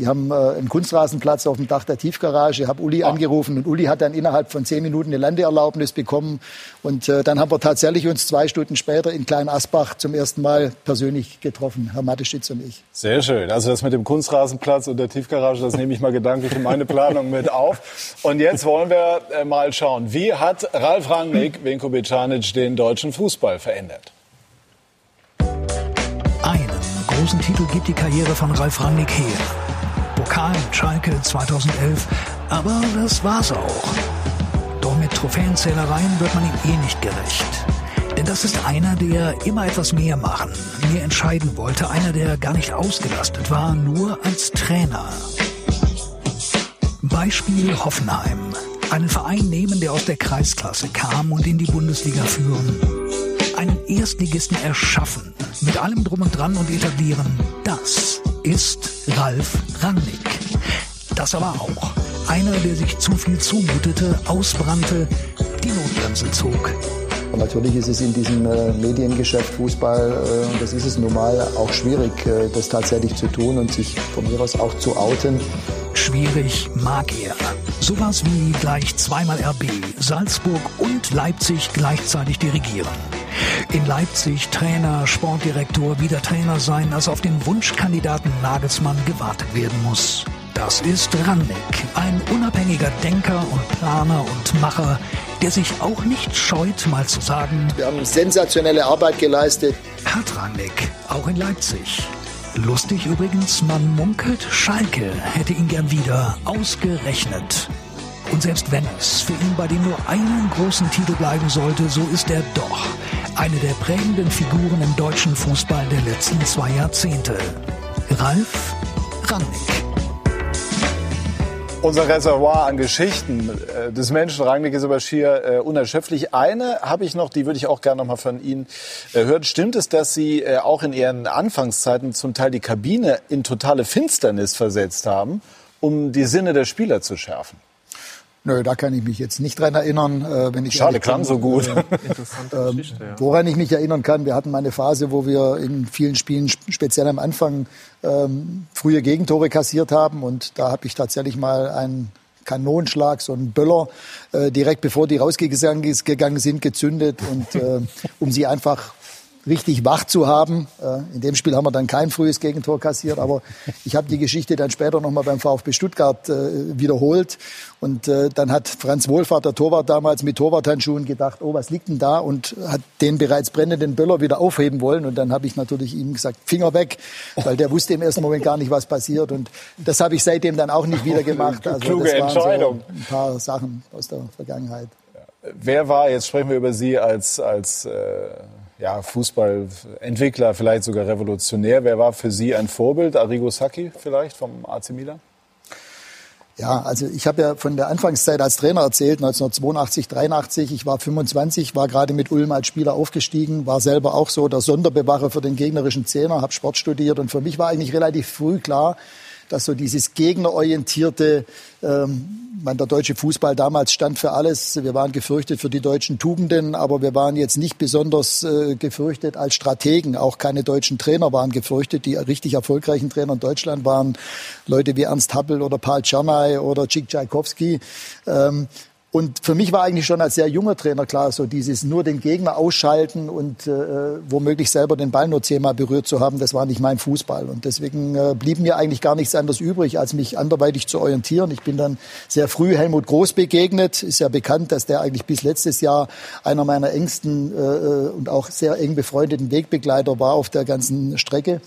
die haben äh, einen Kunstrasenplatz auf dem Dach der Tiefgarage. Ich habe Uli ah. angerufen und Uli hat dann innerhalb von zehn Minuten eine Landeerlaubnis bekommen. Und äh, dann haben wir tatsächlich uns zwei Stunden später in Klein Asbach zum ersten Mal persönlich getroffen, Herr Mateschitz und ich. Sehr schön. Also das mit dem Kunstrasenplatz und der Tiefgarage, das nehme ich mal gedanklich in meine Planung mit auf. Und jetzt wollen wir äh, mal schauen, wie hat Ralf Rangnick Vinko Bicanic den deutschen Fußball verändert? Einen großen Titel gibt die Karriere von Ralf Rangnick her. Pokal Schalke 2011, aber das war's auch. Doch mit Trophäenzählereien wird man ihm eh nicht gerecht. Denn das ist einer, der immer etwas mehr machen, mehr entscheiden wollte, einer, der gar nicht ausgelastet war, nur als Trainer. Beispiel Hoffenheim. Einen Verein nehmen, der aus der Kreisklasse kam und in die Bundesliga führen. Einen Erstligisten erschaffen, mit allem drum und dran und etablieren. Das ist Ralf Rangnick. Das aber auch. Einer, der sich zu viel zumutete, ausbrannte, die Notbremse zog. Natürlich ist es in diesem äh, Mediengeschäft Fußball, äh, das ist es nun mal, auch schwierig, äh, das tatsächlich zu tun und sich von mir aus auch zu outen. Schwierig mag er. Sowas wie gleich zweimal RB, Salzburg und Leipzig gleichzeitig dirigieren. In Leipzig Trainer, Sportdirektor, wieder Trainer sein, als auf den Wunschkandidaten Nagelsmann gewartet werden muss. Das ist Rannick, ein unabhängiger Denker und Planer und Macher, der sich auch nicht scheut, mal zu sagen, wir haben sensationelle Arbeit geleistet. Hat Rannick, auch in Leipzig. Lustig übrigens, man munkelt, Schalke hätte ihn gern wieder ausgerechnet. Und selbst wenn es für ihn bei dem nur einen großen Titel bleiben sollte, so ist er doch eine der prägenden Figuren im deutschen Fußball der letzten zwei Jahrzehnte. Ralf Rangnick. Unser Reservoir an Geschichten äh, des Menschen Rangnick ist aber schier äh, unerschöpflich. Eine habe ich noch, die würde ich auch gerne noch mal von Ihnen äh, hören. Stimmt es, dass Sie äh, auch in Ihren Anfangszeiten zum Teil die Kabine in totale Finsternis versetzt haben, um die Sinne der Spieler zu schärfen? Nö, da kann ich mich jetzt nicht dran erinnern. Äh, wenn ich Schade, klang so gut. Äh, äh, ja. Woran ich mich erinnern kann, wir hatten mal eine Phase, wo wir in vielen Spielen, speziell am Anfang, ähm, frühe Gegentore kassiert haben. Und da habe ich tatsächlich mal einen Kanonenschlag, so einen Böller, äh, direkt bevor die rausgegangen sind, gezündet. Und äh, um sie einfach richtig wach zu haben. Äh, in dem Spiel haben wir dann kein frühes Gegentor kassiert, aber ich habe die Geschichte dann später nochmal beim VfB Stuttgart äh, wiederholt. Und äh, dann hat Franz Wohlfahrt, der Torwart damals, mit Torwarthandschuhen gedacht, oh, was liegt denn da? Und hat den bereits brennenden Böller wieder aufheben wollen. Und dann habe ich natürlich ihm gesagt, Finger weg, weil der wusste im ersten Moment gar nicht, was passiert. Und das habe ich seitdem dann auch nicht wieder gemacht. Also Kluge das waren Entscheidung. So ein paar Sachen aus der Vergangenheit. Wer war, jetzt sprechen wir über Sie als, als äh ja, Fußballentwickler, vielleicht sogar revolutionär. Wer war für Sie ein Vorbild? Arrigo Sacchi vielleicht vom AC Milan? Ja, also ich habe ja von der Anfangszeit als Trainer erzählt, 1982, 83. Ich war 25, war gerade mit Ulm als Spieler aufgestiegen, war selber auch so der Sonderbewacher für den gegnerischen Zehner, habe Sport studiert und für mich war eigentlich relativ früh klar, dass so dieses gegnerorientierte, ähm, man, der deutsche Fußball damals stand für alles. Wir waren gefürchtet für die deutschen Tugenden, aber wir waren jetzt nicht besonders äh, gefürchtet als Strategen. Auch keine deutschen Trainer waren gefürchtet. Die richtig erfolgreichen Trainer in Deutschland waren Leute wie Ernst Happel oder Paul Czernay oder Chick Tchaikovsky. Ähm, und für mich war eigentlich schon als sehr junger Trainer klar, so dieses nur den Gegner ausschalten und äh, womöglich selber den Ball nur zehnmal berührt zu haben, das war nicht mein Fußball. Und deswegen äh, blieb mir eigentlich gar nichts anderes übrig, als mich anderweitig zu orientieren. Ich bin dann sehr früh Helmut Groß begegnet. Ist ja bekannt, dass der eigentlich bis letztes Jahr einer meiner engsten äh, äh und auch sehr eng befreundeten Wegbegleiter war auf der ganzen Strecke.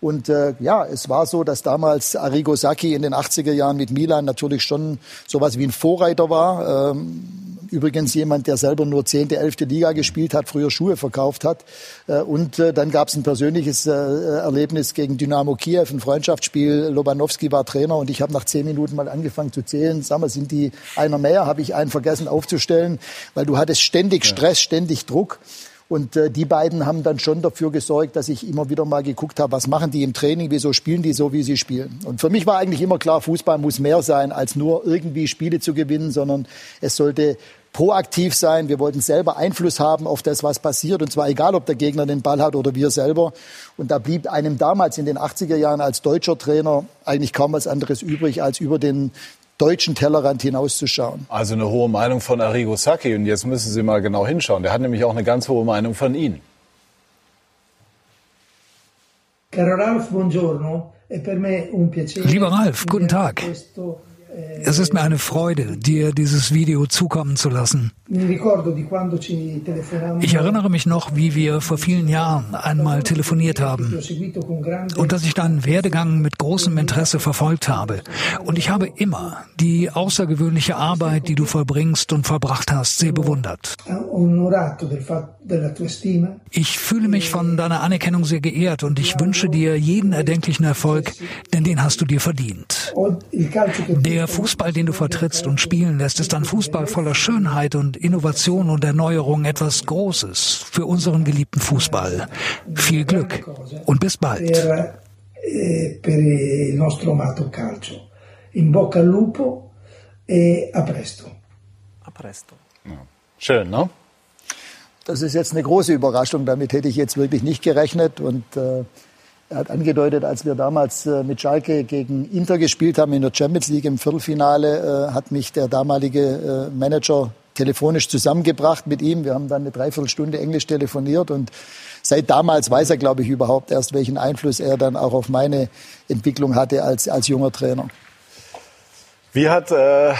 Und äh, ja, es war so, dass damals Arrigo Sacchi in den 80er Jahren mit Milan natürlich schon sowas wie ein Vorreiter war. Ähm, übrigens jemand, der selber nur 10., 11. Liga gespielt hat, früher Schuhe verkauft hat. Äh, und äh, dann gab es ein persönliches äh, Erlebnis gegen Dynamo Kiew, ein Freundschaftsspiel. Lobanowski war Trainer und ich habe nach zehn Minuten mal angefangen zu zählen. Sag mal, sind die einer mehr? Habe ich einen vergessen aufzustellen? Weil du hattest ständig Stress, ständig Druck. Und äh, die beiden haben dann schon dafür gesorgt, dass ich immer wieder mal geguckt habe, was machen die im Training, wieso spielen die so, wie sie spielen. Und für mich war eigentlich immer klar, Fußball muss mehr sein, als nur irgendwie Spiele zu gewinnen, sondern es sollte proaktiv sein. Wir wollten selber Einfluss haben auf das, was passiert. Und zwar egal, ob der Gegner den Ball hat oder wir selber. Und da blieb einem damals in den 80er Jahren als deutscher Trainer eigentlich kaum was anderes übrig, als über den deutschen Tellerrand hinauszuschauen. Also eine hohe Meinung von Arrigo Sacchi. Und jetzt müssen Sie mal genau hinschauen. Der hat nämlich auch eine ganz hohe Meinung von Ihnen. Lieber Ralf, guten Tag. Es ist mir eine Freude, dir dieses Video zukommen zu lassen. Ich erinnere mich noch, wie wir vor vielen Jahren einmal telefoniert haben und dass ich deinen Werdegang mit großem Interesse verfolgt habe. Und ich habe immer die außergewöhnliche Arbeit, die du vollbringst und vollbracht hast, sehr bewundert. Ich fühle mich von deiner Anerkennung sehr geehrt und ich wünsche dir jeden erdenklichen Erfolg, denn den hast du dir verdient. Der Fußball, den du vertrittst und spielen lässt, ist ein Fußball voller Schönheit und Innovation und Erneuerung, etwas Großes für unseren geliebten Fußball. Viel Glück und bis bald. Eh, In bocca al lupo e a presto. A presto. Schön, ne? Das ist jetzt eine große Überraschung. Damit hätte ich jetzt wirklich nicht gerechnet. Und äh, er hat angedeutet, als wir damals äh, mit Schalke gegen Inter gespielt haben in der Champions League im Viertelfinale, äh, hat mich der damalige äh, Manager telefonisch zusammengebracht mit ihm. Wir haben dann eine Dreiviertelstunde Englisch telefoniert und seit damals weiß er, glaube ich, überhaupt erst, welchen Einfluss er dann auch auf meine Entwicklung hatte als, als junger Trainer. Wie hat äh,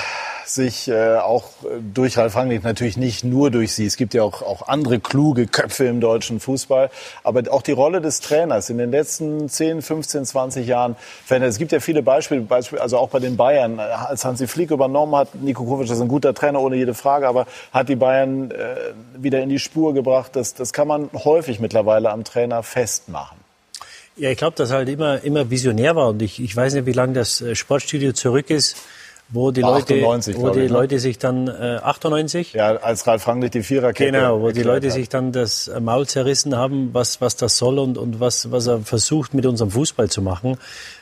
sich äh, auch durch Ralf Rangnick natürlich nicht nur durch sie. Es gibt ja auch, auch andere kluge Köpfe im deutschen Fußball. Aber auch die Rolle des Trainers in den letzten 10, 15, 20 Jahren verändert. Es gibt ja viele Beispiele, also auch bei den Bayern. Als Hansi Flick übernommen hat, Nico Kovic ist ein guter Trainer, ohne jede Frage, aber hat die Bayern äh, wieder in die Spur gebracht. Das, das kann man häufig mittlerweile am Trainer festmachen. Ja, ich glaube, dass er halt immer, immer visionär war. Und ich, ich weiß nicht, wie lange das äh, Sportstudio zurück ist wo die Leute, 98, wo die ich, ne? Leute sich dann äh, 98, ja, als Ralf Rangnick die Viererkette, genau, wo die Leute hat. sich dann das Maul zerrissen haben, was was das soll und und was was er versucht mit unserem Fußball zu machen.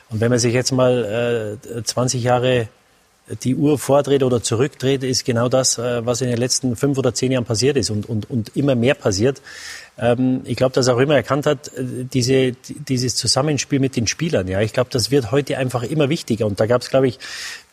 Und wenn man sich jetzt mal äh, 20 Jahre die Uhr vordreht oder zurückdreht, ist genau das, äh, was in den letzten fünf oder zehn Jahren passiert ist und, und, und immer mehr passiert. Ähm, ich glaube, dass er auch immer erkannt hat, äh, diese, dieses Zusammenspiel mit den Spielern. Ja, ich glaube, das wird heute einfach immer wichtiger. Und da gab es, glaube ich,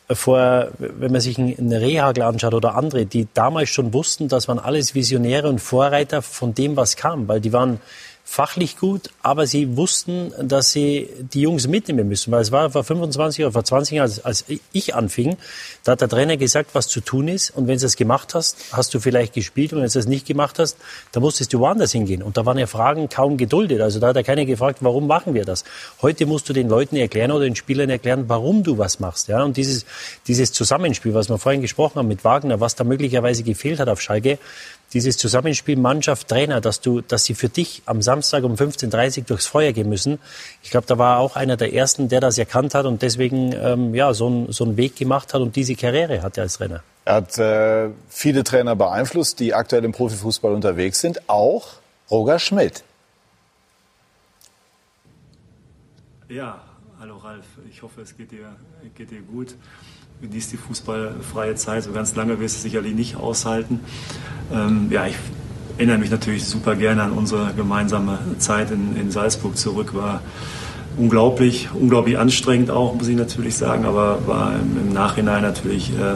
vor, wenn man sich einen Rehagel anschaut oder andere, die damals schon wussten, dass man alles Visionäre und Vorreiter von dem, was kam, weil die waren fachlich gut, aber sie wussten, dass sie die Jungs mitnehmen müssen. Weil es war vor 25 oder vor 20 Jahren, als, als ich anfing, da hat der Trainer gesagt, was zu tun ist. Und wenn du das gemacht hast, hast du vielleicht gespielt. Und wenn du das nicht gemacht hast, dann musstest du woanders hingehen. Und da waren ja Fragen kaum geduldet. Also da hat er keiner gefragt, warum machen wir das? Heute musst du den Leuten erklären oder den Spielern erklären, warum du was machst. Ja? Und dieses, dieses Zusammenspiel, was wir vorhin gesprochen haben mit Wagner, was da möglicherweise gefehlt hat auf Schalke, dieses Zusammenspiel Mannschaft, Trainer, dass du, dass sie für dich am Samstag um 15.30 Uhr durchs Feuer gehen müssen. Ich glaube, da war auch einer der ersten, der das erkannt hat und deswegen ähm, ja, so, ein, so einen Weg gemacht hat und diese Karriere hatte als Trainer. Er hat äh, viele Trainer beeinflusst, die aktuell im Profifußball unterwegs sind, auch Roger Schmidt. Ja, hallo Ralf, ich hoffe, es geht dir, geht dir gut genießt die fußballfreie Zeit. So ganz lange wirst du sicherlich nicht aushalten. Ähm, ja, ich erinnere mich natürlich super gerne an unsere gemeinsame Zeit in, in Salzburg zurück. War unglaublich, unglaublich anstrengend auch, muss ich natürlich sagen, aber war im, im Nachhinein natürlich äh,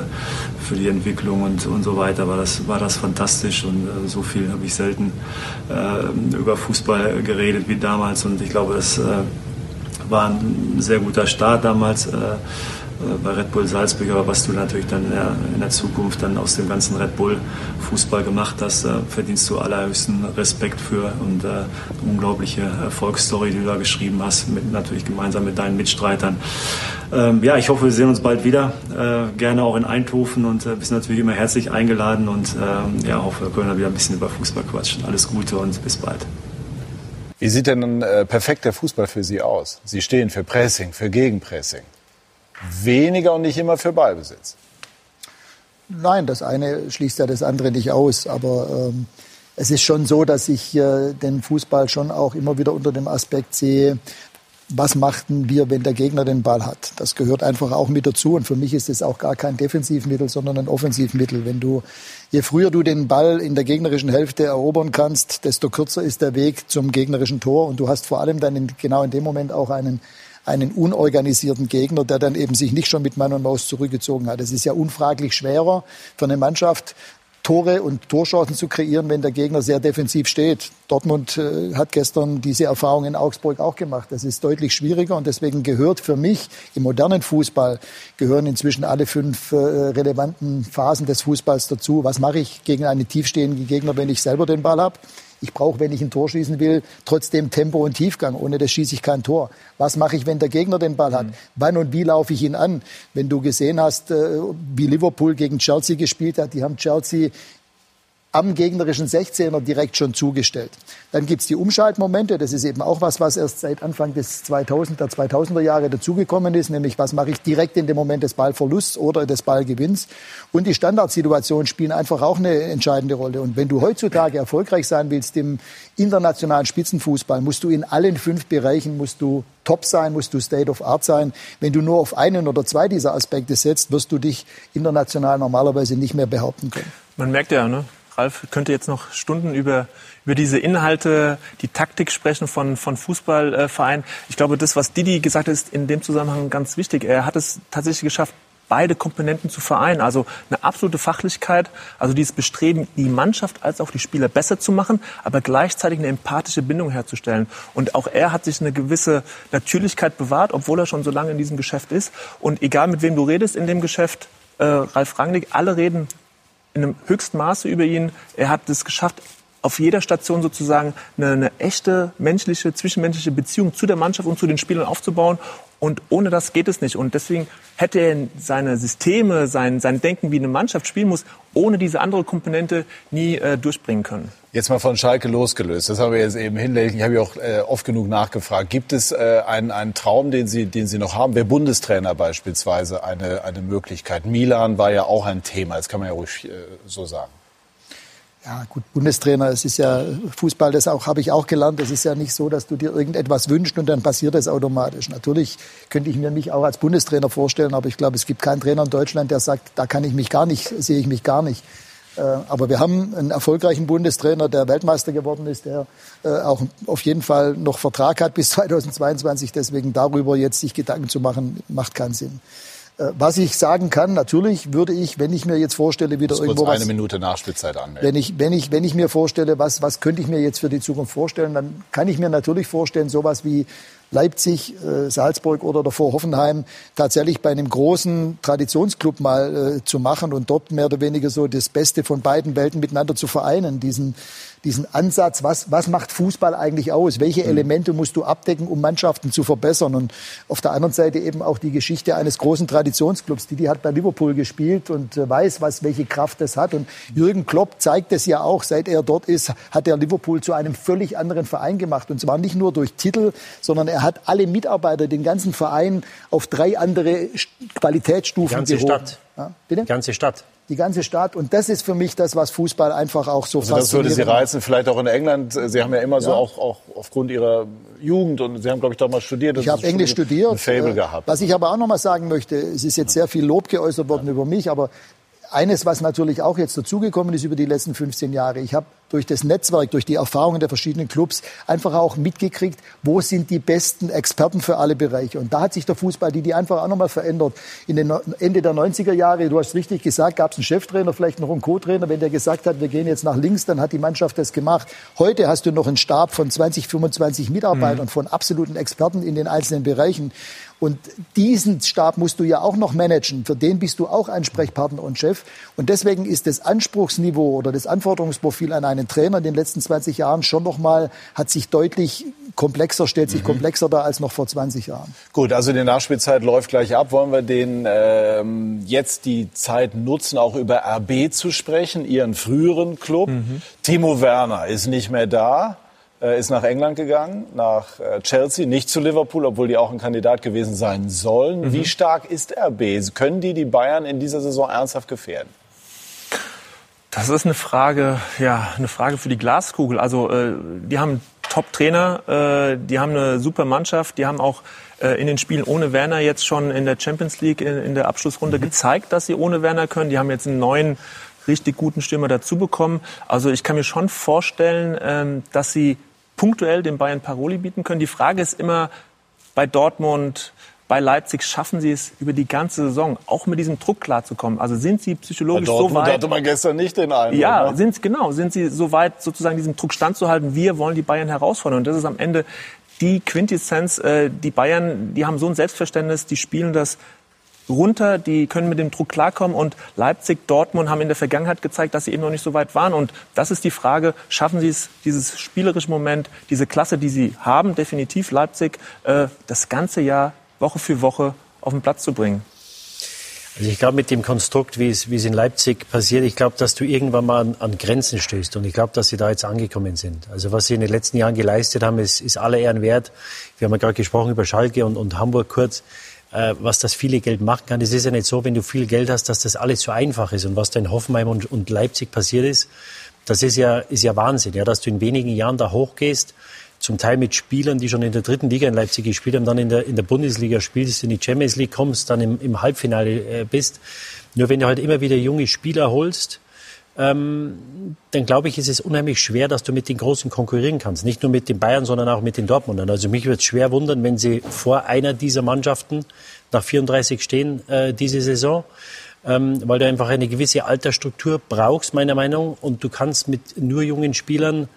für die Entwicklung und, und so weiter war das, war das fantastisch und äh, so viel habe ich selten äh, über Fußball geredet wie damals und ich glaube, das äh, war ein sehr guter Start damals äh, bei Red Bull Salzburg, aber was du natürlich dann in der, Zukunft dann aus dem ganzen Red Bull Fußball gemacht hast, da verdienst du allerhöchsten Respekt für und äh, eine unglaubliche Erfolgsstory, die du da geschrieben hast, mit, natürlich gemeinsam mit deinen Mitstreitern. Ähm, ja, ich hoffe, wir sehen uns bald wieder, äh, gerne auch in Eindhoven und äh, bist natürlich immer herzlich eingeladen und ähm, ja, hoffe, wir können da wieder ein bisschen über Fußball quatschen. Alles Gute und bis bald. Wie sieht denn ein äh, perfekter Fußball für Sie aus? Sie stehen für Pressing, für Gegenpressing. Weniger und nicht immer für Ballbesitz. Nein, das eine schließt ja das andere nicht aus. Aber ähm, es ist schon so, dass ich äh, den Fußball schon auch immer wieder unter dem Aspekt sehe, was machten wir, wenn der Gegner den Ball hat. Das gehört einfach auch mit dazu. Und für mich ist es auch gar kein Defensivmittel, sondern ein Offensivmittel. Wenn du, je früher du den Ball in der gegnerischen Hälfte erobern kannst, desto kürzer ist der Weg zum gegnerischen Tor. Und du hast vor allem dann in, genau in dem Moment auch einen einen unorganisierten Gegner, der dann eben sich nicht schon mit Mann und Maus zurückgezogen hat. Es ist ja unfraglich schwerer für eine Mannschaft, Tore und Torchancen zu kreieren, wenn der Gegner sehr defensiv steht. Dortmund äh, hat gestern diese Erfahrung in Augsburg auch gemacht. Das ist deutlich schwieriger und deswegen gehört für mich im modernen Fußball gehören inzwischen alle fünf äh, relevanten Phasen des Fußballs dazu. Was mache ich gegen einen tiefstehenden Gegner, wenn ich selber den Ball habe? Ich brauche, wenn ich ein Tor schießen will, trotzdem Tempo und Tiefgang. Ohne das schieße ich kein Tor. Was mache ich, wenn der Gegner den Ball hat? Mhm. Wann und wie laufe ich ihn an? Wenn du gesehen hast, äh, wie Liverpool gegen Chelsea gespielt hat, die haben Chelsea am gegnerischen 16er direkt schon zugestellt. Dann gibt's die Umschaltmomente. Das ist eben auch was, was erst seit Anfang des 2000, der 2000er Jahre dazugekommen ist. Nämlich, was mache ich direkt in dem Moment des Ballverlusts oder des Ballgewinns. Und die Standardsituationen spielen einfach auch eine entscheidende Rolle. Und wenn du heutzutage erfolgreich sein willst im internationalen Spitzenfußball, musst du in allen fünf Bereichen, musst du top sein, musst du State of Art sein. Wenn du nur auf einen oder zwei dieser Aspekte setzt, wirst du dich international normalerweise nicht mehr behaupten können. Man merkt ja, ne? Ralf könnte jetzt noch Stunden über, über diese Inhalte, die Taktik sprechen von, von Fußballvereinen. Ich glaube, das, was Didi gesagt hat, ist in dem Zusammenhang ganz wichtig. Er hat es tatsächlich geschafft, beide Komponenten zu vereinen. Also eine absolute Fachlichkeit, also dieses Bestreben, die Mannschaft als auch die Spieler besser zu machen, aber gleichzeitig eine empathische Bindung herzustellen. Und auch er hat sich eine gewisse Natürlichkeit bewahrt, obwohl er schon so lange in diesem Geschäft ist. Und egal mit wem du redest in dem Geschäft, äh, Ralf Rangnick, alle reden in einem höchsten Maße über ihn. Er hat es geschafft, auf jeder Station sozusagen eine, eine, echte menschliche, zwischenmenschliche Beziehung zu der Mannschaft und zu den Spielern aufzubauen. Und ohne das geht es nicht. Und deswegen hätte er seine Systeme, sein, sein Denken, wie eine Mannschaft spielen muss, ohne diese andere Komponente nie äh, durchbringen können. Jetzt mal von Schalke losgelöst. Das haben wir jetzt eben hinlänglich. Ich habe ja auch äh, oft genug nachgefragt. Gibt es äh, einen, einen Traum, den Sie, den Sie noch haben? Wäre Bundestrainer beispielsweise eine, eine Möglichkeit? Milan war ja auch ein Thema. Das kann man ja ruhig äh, so sagen. Ja, gut, Bundestrainer, es ist ja Fußball, das auch habe ich auch gelernt. Es ist ja nicht so, dass du dir irgendetwas wünschst und dann passiert es automatisch. Natürlich könnte ich mir mich auch als Bundestrainer vorstellen, aber ich glaube, es gibt keinen Trainer in Deutschland, der sagt, da kann ich mich gar nicht, sehe ich mich gar nicht. Äh, aber wir haben einen erfolgreichen Bundestrainer, der Weltmeister geworden ist, der äh, auch auf jeden Fall noch Vertrag hat bis 2022. Deswegen darüber jetzt sich Gedanken zu machen, macht keinen Sinn. Äh, was ich sagen kann, natürlich würde ich, wenn ich mir jetzt vorstelle, wieder irgendwo kurz eine was, Minute Nachspielzeit anmelden. Wenn ich, wenn ich, wenn ich mir vorstelle, was, was könnte ich mir jetzt für die Zukunft vorstellen, dann kann ich mir natürlich vorstellen, sowas wie Leipzig, äh, Salzburg oder davor Hoffenheim tatsächlich bei einem großen Traditionsclub mal äh, zu machen und dort mehr oder weniger so das Beste von beiden Welten miteinander zu vereinen. Diesen, diesen Ansatz, was, was macht Fußball eigentlich aus? Welche mhm. Elemente musst du abdecken, um Mannschaften zu verbessern? Und auf der anderen Seite eben auch die Geschichte eines großen Traditionsclubs. Didi hat bei Liverpool gespielt und äh, weiß, was, welche Kraft das hat. Und Jürgen Klopp zeigt es ja auch, seit er dort ist, hat er Liverpool zu einem völlig anderen Verein gemacht. Und zwar nicht nur durch Titel, sondern er hat alle Mitarbeiter, den ganzen Verein auf drei andere Qualitätsstufen ganze gehoben. Stadt. Ja, bitte? Die ganze Stadt die ganze Stadt. Und das ist für mich das, was Fußball einfach auch so also Das würde Sie reizen, vielleicht auch in England. Sie haben ja immer ja. so auch, auch aufgrund Ihrer Jugend und Sie haben, glaube ich, doch mal studiert. Ich habe Englisch studiert. Ein Fable äh, gehabt. Was ich aber auch noch mal sagen möchte, es ist jetzt sehr viel Lob geäußert worden ja. über mich, aber eines, was natürlich auch jetzt dazugekommen ist über die letzten 15 Jahre. Ich habe durch das Netzwerk, durch die Erfahrungen der verschiedenen Clubs einfach auch mitgekriegt, wo sind die besten Experten für alle Bereiche. Und da hat sich der Fußball, die, die einfach auch nochmal verändert. In den Ende der 90er Jahre, du hast richtig gesagt, gab es einen Cheftrainer, vielleicht noch einen Co-Trainer. Wenn der gesagt hat, wir gehen jetzt nach links, dann hat die Mannschaft das gemacht. Heute hast du noch einen Stab von 20, 25 Mitarbeitern, mhm. von absoluten Experten in den einzelnen Bereichen. Und diesen Stab musst du ja auch noch managen. Für den bist du auch Ansprechpartner und Chef. Und deswegen ist das Anspruchsniveau oder das Anforderungsprofil an einen Trainer in den letzten 20 Jahren schon noch mal, hat sich deutlich komplexer, stellt sich mhm. komplexer dar als noch vor 20 Jahren. Gut, also die Nachspielzeit läuft gleich ab. Wollen wir den ähm, jetzt die Zeit nutzen, auch über RB zu sprechen, ihren früheren Club? Mhm. Timo Werner ist nicht mehr da ist nach England gegangen, nach äh, Chelsea, nicht zu Liverpool, obwohl die auch ein Kandidat gewesen sein sollen. Mhm. Wie stark ist RB? Können die die Bayern in dieser Saison ernsthaft gefährden? Das ist eine Frage, ja, eine Frage für die Glaskugel. Also, äh, die haben Top-Trainer, äh, die haben eine super Mannschaft, die haben auch äh, in den Spielen ohne Werner jetzt schon in der Champions League in, in der Abschlussrunde mhm. gezeigt, dass sie ohne Werner können. Die haben jetzt einen neuen richtig guten Stürmer dazu bekommen. Also ich kann mir schon vorstellen, ähm, dass sie punktuell den Bayern Paroli bieten können. Die Frage ist immer bei Dortmund, bei Leipzig schaffen sie es über die ganze Saison auch mit diesem Druck klarzukommen. Also sind sie psychologisch so weit? hatte man gestern nicht den Eindruck. Ja, ne? sind genau, sind sie so weit sozusagen diesem Druck standzuhalten. Wir wollen die Bayern herausfordern und das ist am Ende die Quintessenz. Äh, die Bayern, die haben so ein Selbstverständnis, die spielen das runter, die können mit dem Druck klarkommen. Und Leipzig, Dortmund haben in der Vergangenheit gezeigt, dass sie eben noch nicht so weit waren. Und das ist die Frage, schaffen sie es, dieses spielerische Moment, diese Klasse, die sie haben, definitiv Leipzig, äh, das ganze Jahr Woche für Woche auf den Platz zu bringen? Also ich glaube, mit dem Konstrukt, wie es, wie es in Leipzig passiert, ich glaube, dass du irgendwann mal an, an, Grenzen stößt. Und ich glaube, dass sie da jetzt angekommen sind. Also was sie in den letzten Jahren geleistet haben, ist, ist aller Ehren wert. Wir haben ja gerade gesprochen über Schalke und, und Hamburg kurz äh, was das viele Geld machen kann. Es ist ja nicht so, wenn du viel Geld hast, dass das alles so einfach ist. Und was da in Hoffenheim und, und Leipzig passiert ist, das ist ja, ist ja Wahnsinn, ja, dass du in wenigen Jahren da hochgehst, zum Teil mit Spielern, die schon in der dritten Liga in Leipzig gespielt haben, dann in der, in der Bundesliga spielst, in die Champions League kommst, dann im, im Halbfinale äh, bist. Nur wenn du halt immer wieder junge Spieler holst, ähm, dann glaube ich, ist es unheimlich schwer, dass du mit den Großen konkurrieren kannst. Nicht nur mit den Bayern, sondern auch mit den Dortmundern. Also mich würde es schwer wundern, wenn sie vor einer dieser Mannschaften nach 34 stehen äh, diese Saison. Ähm, weil du einfach eine gewisse Altersstruktur brauchst, meiner Meinung. Und du kannst mit nur jungen Spielern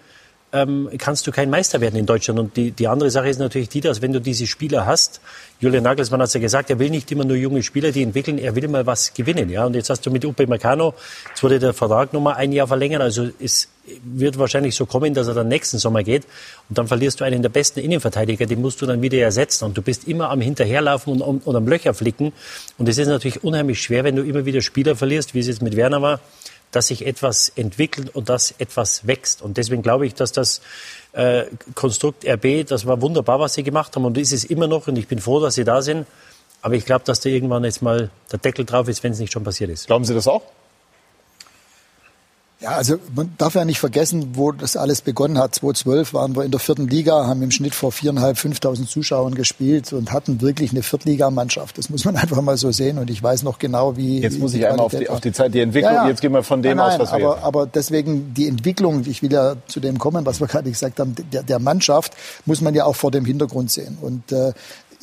ähm, kannst du kein Meister werden in Deutschland. Und die, die andere Sache ist natürlich die, dass wenn du diese Spieler hast, Julian Nagelsmann hat es ja gesagt, er will nicht immer nur junge Spieler, die entwickeln, er will mal was gewinnen. Ja? Und jetzt hast du mit Upe Meccano, jetzt wurde der Vertrag nochmal ein Jahr verlängert, also es wird wahrscheinlich so kommen, dass er dann nächsten Sommer geht. Und dann verlierst du einen der besten Innenverteidiger, den musst du dann wieder ersetzen. Und du bist immer am Hinterherlaufen und, und, und am Löcher flicken. Und es ist natürlich unheimlich schwer, wenn du immer wieder Spieler verlierst, wie es jetzt mit Werner war dass sich etwas entwickelt und dass etwas wächst. Und deswegen glaube ich, dass das äh, Konstrukt RB, das war wunderbar, was sie gemacht haben und ist es immer noch und ich bin froh, dass sie da sind. Aber ich glaube, dass da irgendwann jetzt mal der Deckel drauf ist, wenn es nicht schon passiert ist. Glauben Sie das auch? Ja, also man darf ja nicht vergessen, wo das alles begonnen hat. 2012 waren wir in der vierten Liga, haben im Schnitt vor viereinhalb, fünftausend Zuschauern gespielt und hatten wirklich eine Viertligamannschaft. Das muss man einfach mal so sehen. Und ich weiß noch genau, wie. Jetzt muss ich einmal auf die, auf die, Zeit, die Entwicklung. Ja, ja. Jetzt gehen wir von dem nein, nein, aus, was aber, wir. Aber deswegen die Entwicklung, ich will ja zu dem kommen, was wir gerade gesagt haben, der, der Mannschaft muss man ja auch vor dem Hintergrund sehen. Und äh,